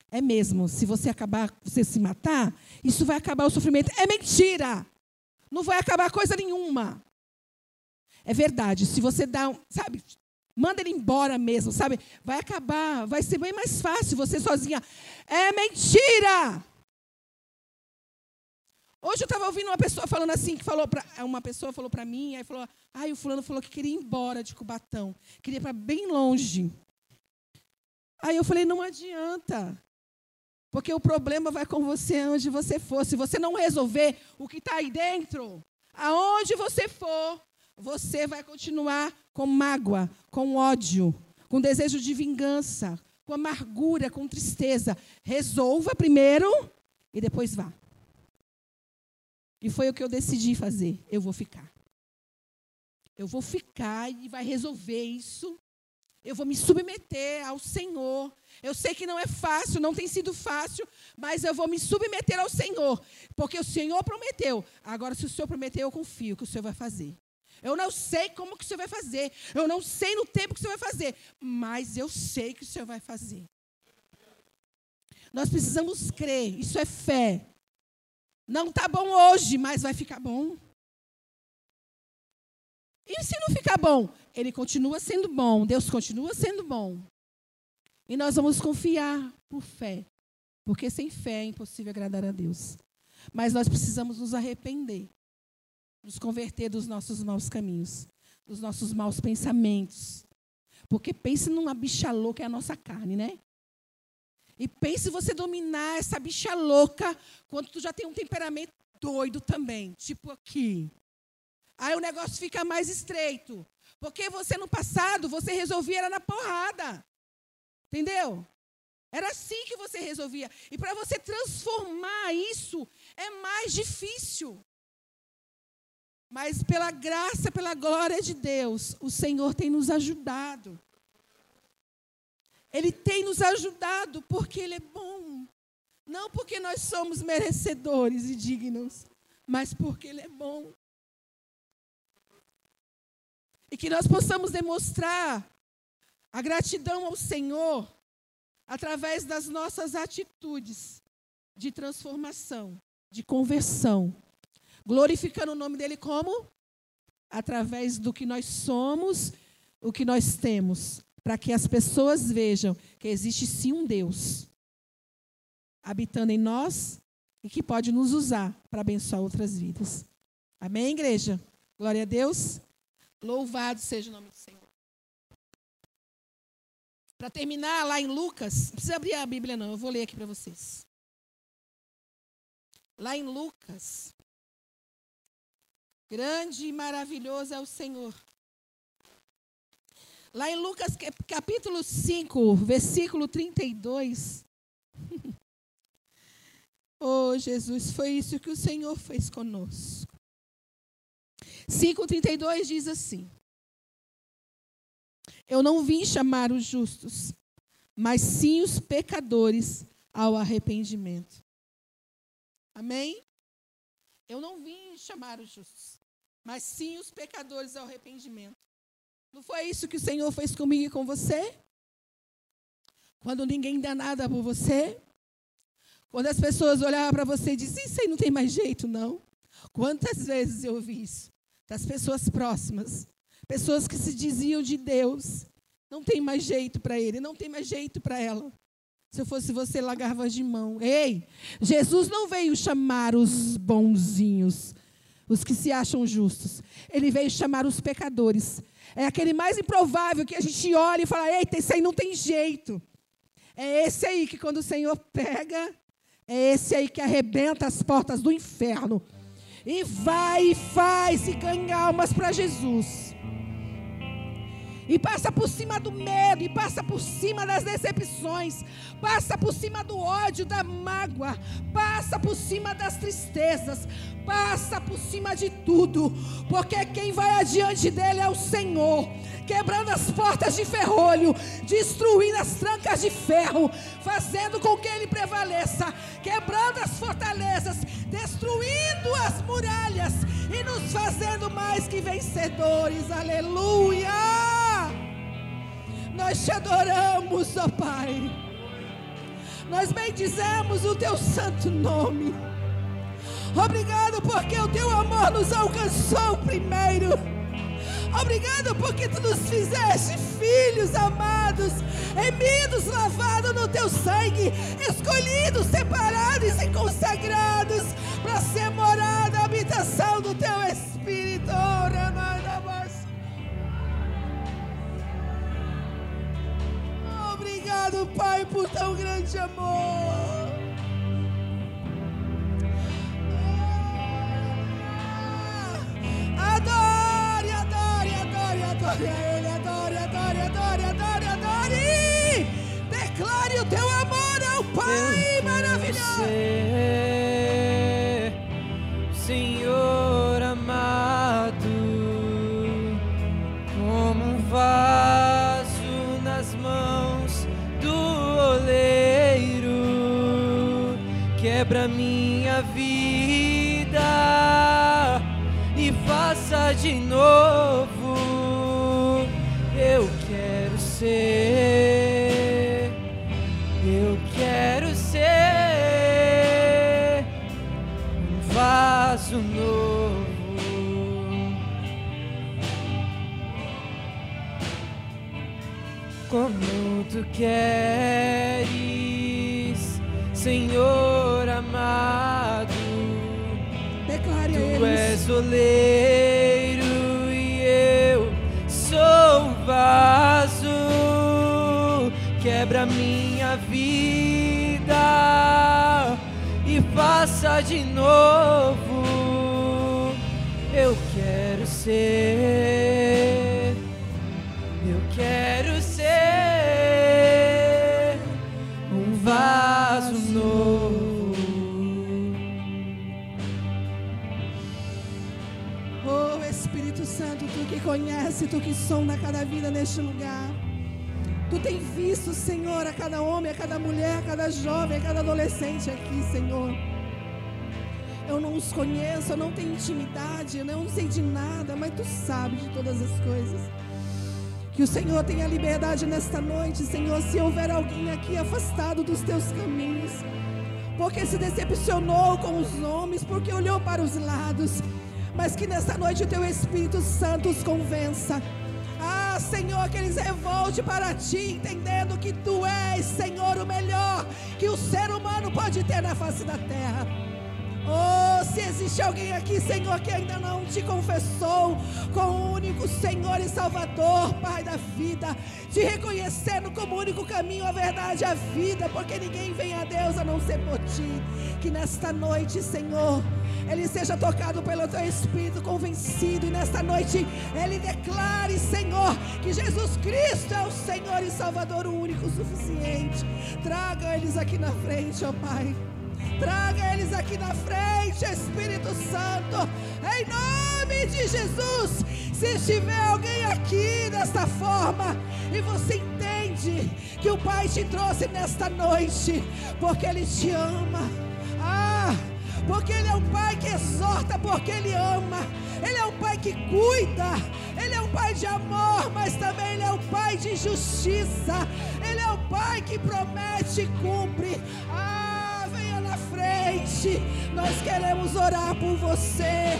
É mesmo, se você acabar, você se matar, isso vai acabar o sofrimento. É mentira. Não vai acabar coisa nenhuma. É verdade. Se você dá, sabe, manda ele embora mesmo, sabe? Vai acabar, vai ser bem mais fácil você sozinha. É mentira! Hoje eu estava ouvindo uma pessoa falando assim, que falou para uma pessoa falou para mim, aí falou, ai, o fulano falou que queria ir embora de Cubatão, queria ir para bem longe. Aí eu falei, não adianta. Porque o problema vai com você onde você for. Se você não resolver o que está aí dentro, aonde você for, você vai continuar com mágoa, com ódio, com desejo de vingança, com amargura, com tristeza. Resolva primeiro e depois vá. E foi o que eu decidi fazer. Eu vou ficar. Eu vou ficar e vai resolver isso. Eu vou me submeter ao Senhor. Eu sei que não é fácil, não tem sido fácil, mas eu vou me submeter ao Senhor, porque o Senhor prometeu. Agora, se o Senhor prometeu, eu confio que o Senhor vai fazer. Eu não sei como que o Senhor vai fazer. Eu não sei no tempo que o Senhor vai fazer. Mas eu sei que o Senhor vai fazer. Nós precisamos crer. Isso é fé. Não está bom hoje, mas vai ficar bom. E se não ficar bom? Ele continua sendo bom, Deus continua sendo bom. E nós vamos confiar por fé, porque sem fé é impossível agradar a Deus. Mas nós precisamos nos arrepender, nos converter dos nossos maus caminhos, dos nossos maus pensamentos. Porque pense numa bicha louca, é a nossa carne, né? E pense você dominar essa bicha louca quando tu já tem um temperamento doido também, tipo aqui. Aí o negócio fica mais estreito. Porque você no passado, você resolvia era na porrada. Entendeu? Era assim que você resolvia. E para você transformar isso é mais difícil. Mas pela graça, pela glória de Deus, o Senhor tem nos ajudado. Ele tem nos ajudado porque Ele é bom. Não porque nós somos merecedores e dignos, mas porque Ele é bom. E que nós possamos demonstrar a gratidão ao Senhor através das nossas atitudes de transformação, de conversão, glorificando o nome dele como através do que nós somos, o que nós temos, para que as pessoas vejam que existe sim um Deus habitando em nós e que pode nos usar para abençoar outras vidas. Amém, igreja? Glória a Deus. Louvado seja o nome do Senhor. Para terminar, lá em Lucas, não precisa abrir a Bíblia, não, eu vou ler aqui para vocês. Lá em Lucas, grande e maravilhoso é o Senhor. Lá em Lucas capítulo 5, versículo 32. oh, Jesus, foi isso que o Senhor fez conosco. 5,32 diz assim: Eu não vim chamar os justos, mas sim os pecadores ao arrependimento. Amém? Eu não vim chamar os justos, mas sim os pecadores ao arrependimento. Não foi isso que o Senhor fez comigo e com você? Quando ninguém dá nada por você? Quando as pessoas olhavam para você e diziam, isso aí não tem mais jeito, não. Quantas vezes eu ouvi isso? Das pessoas próximas. Pessoas que se diziam de Deus. Não tem mais jeito para ele, não tem mais jeito para ela. Se eu fosse você, largava de mão. Ei, Jesus não veio chamar os bonzinhos, os que se acham justos. Ele veio chamar os pecadores. É aquele mais improvável que a gente olha e fala: eita, esse aí não tem jeito. É esse aí que, quando o Senhor pega, é esse aí que arrebenta as portas do inferno. E vai e faz e ganha almas para Jesus e passa por cima do medo, e passa por cima das decepções, passa por cima do ódio, da mágoa, passa por cima das tristezas, passa por cima de tudo, porque quem vai adiante dele é o Senhor, quebrando as portas de ferrolho, destruindo as trancas de ferro, fazendo com que ele prevaleça, quebrando as fortalezas, destruindo as muralhas e nos fazendo mais que vencedores. Aleluia! Nós te adoramos, ó Pai. Nós bendizemos o teu santo nome. Obrigado porque o teu amor nos alcançou primeiro. Obrigado porque tu nos fizeste filhos amados, remidos, lavados no teu sangue, escolhidos, separados e consagrados para ser morada, habitação do teu Espírito. Obrigado, Pai, por tão grande amor. Adore, adore, adore, adore a Ele, adore, adore, adore, adore, adore. Declare o teu amor ao Pai maravilhoso. Senhor quebra minha vida Tu tu que sonda cada vida neste lugar. Tu tem visto, Senhor, a cada homem, a cada mulher, a cada jovem, a cada adolescente aqui, Senhor. Eu não os conheço, eu não tenho intimidade, eu não sei de nada, mas tu sabes de todas as coisas. Que o Senhor tenha liberdade nesta noite, Senhor, se houver alguém aqui afastado dos teus caminhos, porque se decepcionou com os homens, porque olhou para os lados, mas que nesta noite o teu Espírito Santo os convença. Ah, Senhor, que eles revolte para ti, entendendo que tu és, Senhor, o melhor que o ser humano pode ter na face da terra. Oh, se existe alguém aqui, Senhor, que ainda não te confessou com o único Senhor e Salvador, Pai da vida, te reconhecendo como único caminho, a verdade a vida, porque ninguém vem a Deus a não ser por ti. Que nesta noite, Senhor, ele seja tocado pelo teu Espírito, convencido, e nesta noite ele declare, Senhor, que Jesus Cristo é o Senhor e Salvador, o único o suficiente. Traga eles aqui na frente, ó Pai. Traga eles aqui na frente, Espírito Santo, em nome de Jesus. Se estiver alguém aqui desta forma e você entende que o Pai te trouxe nesta noite, porque Ele te ama. Ah, porque Ele é um Pai que exorta, porque Ele ama. Ele é um Pai que cuida. Ele é um Pai de amor, mas também Ele é um Pai de justiça. Ele é um Pai que promete e cumpre. Ah, frente. Nós queremos orar por você.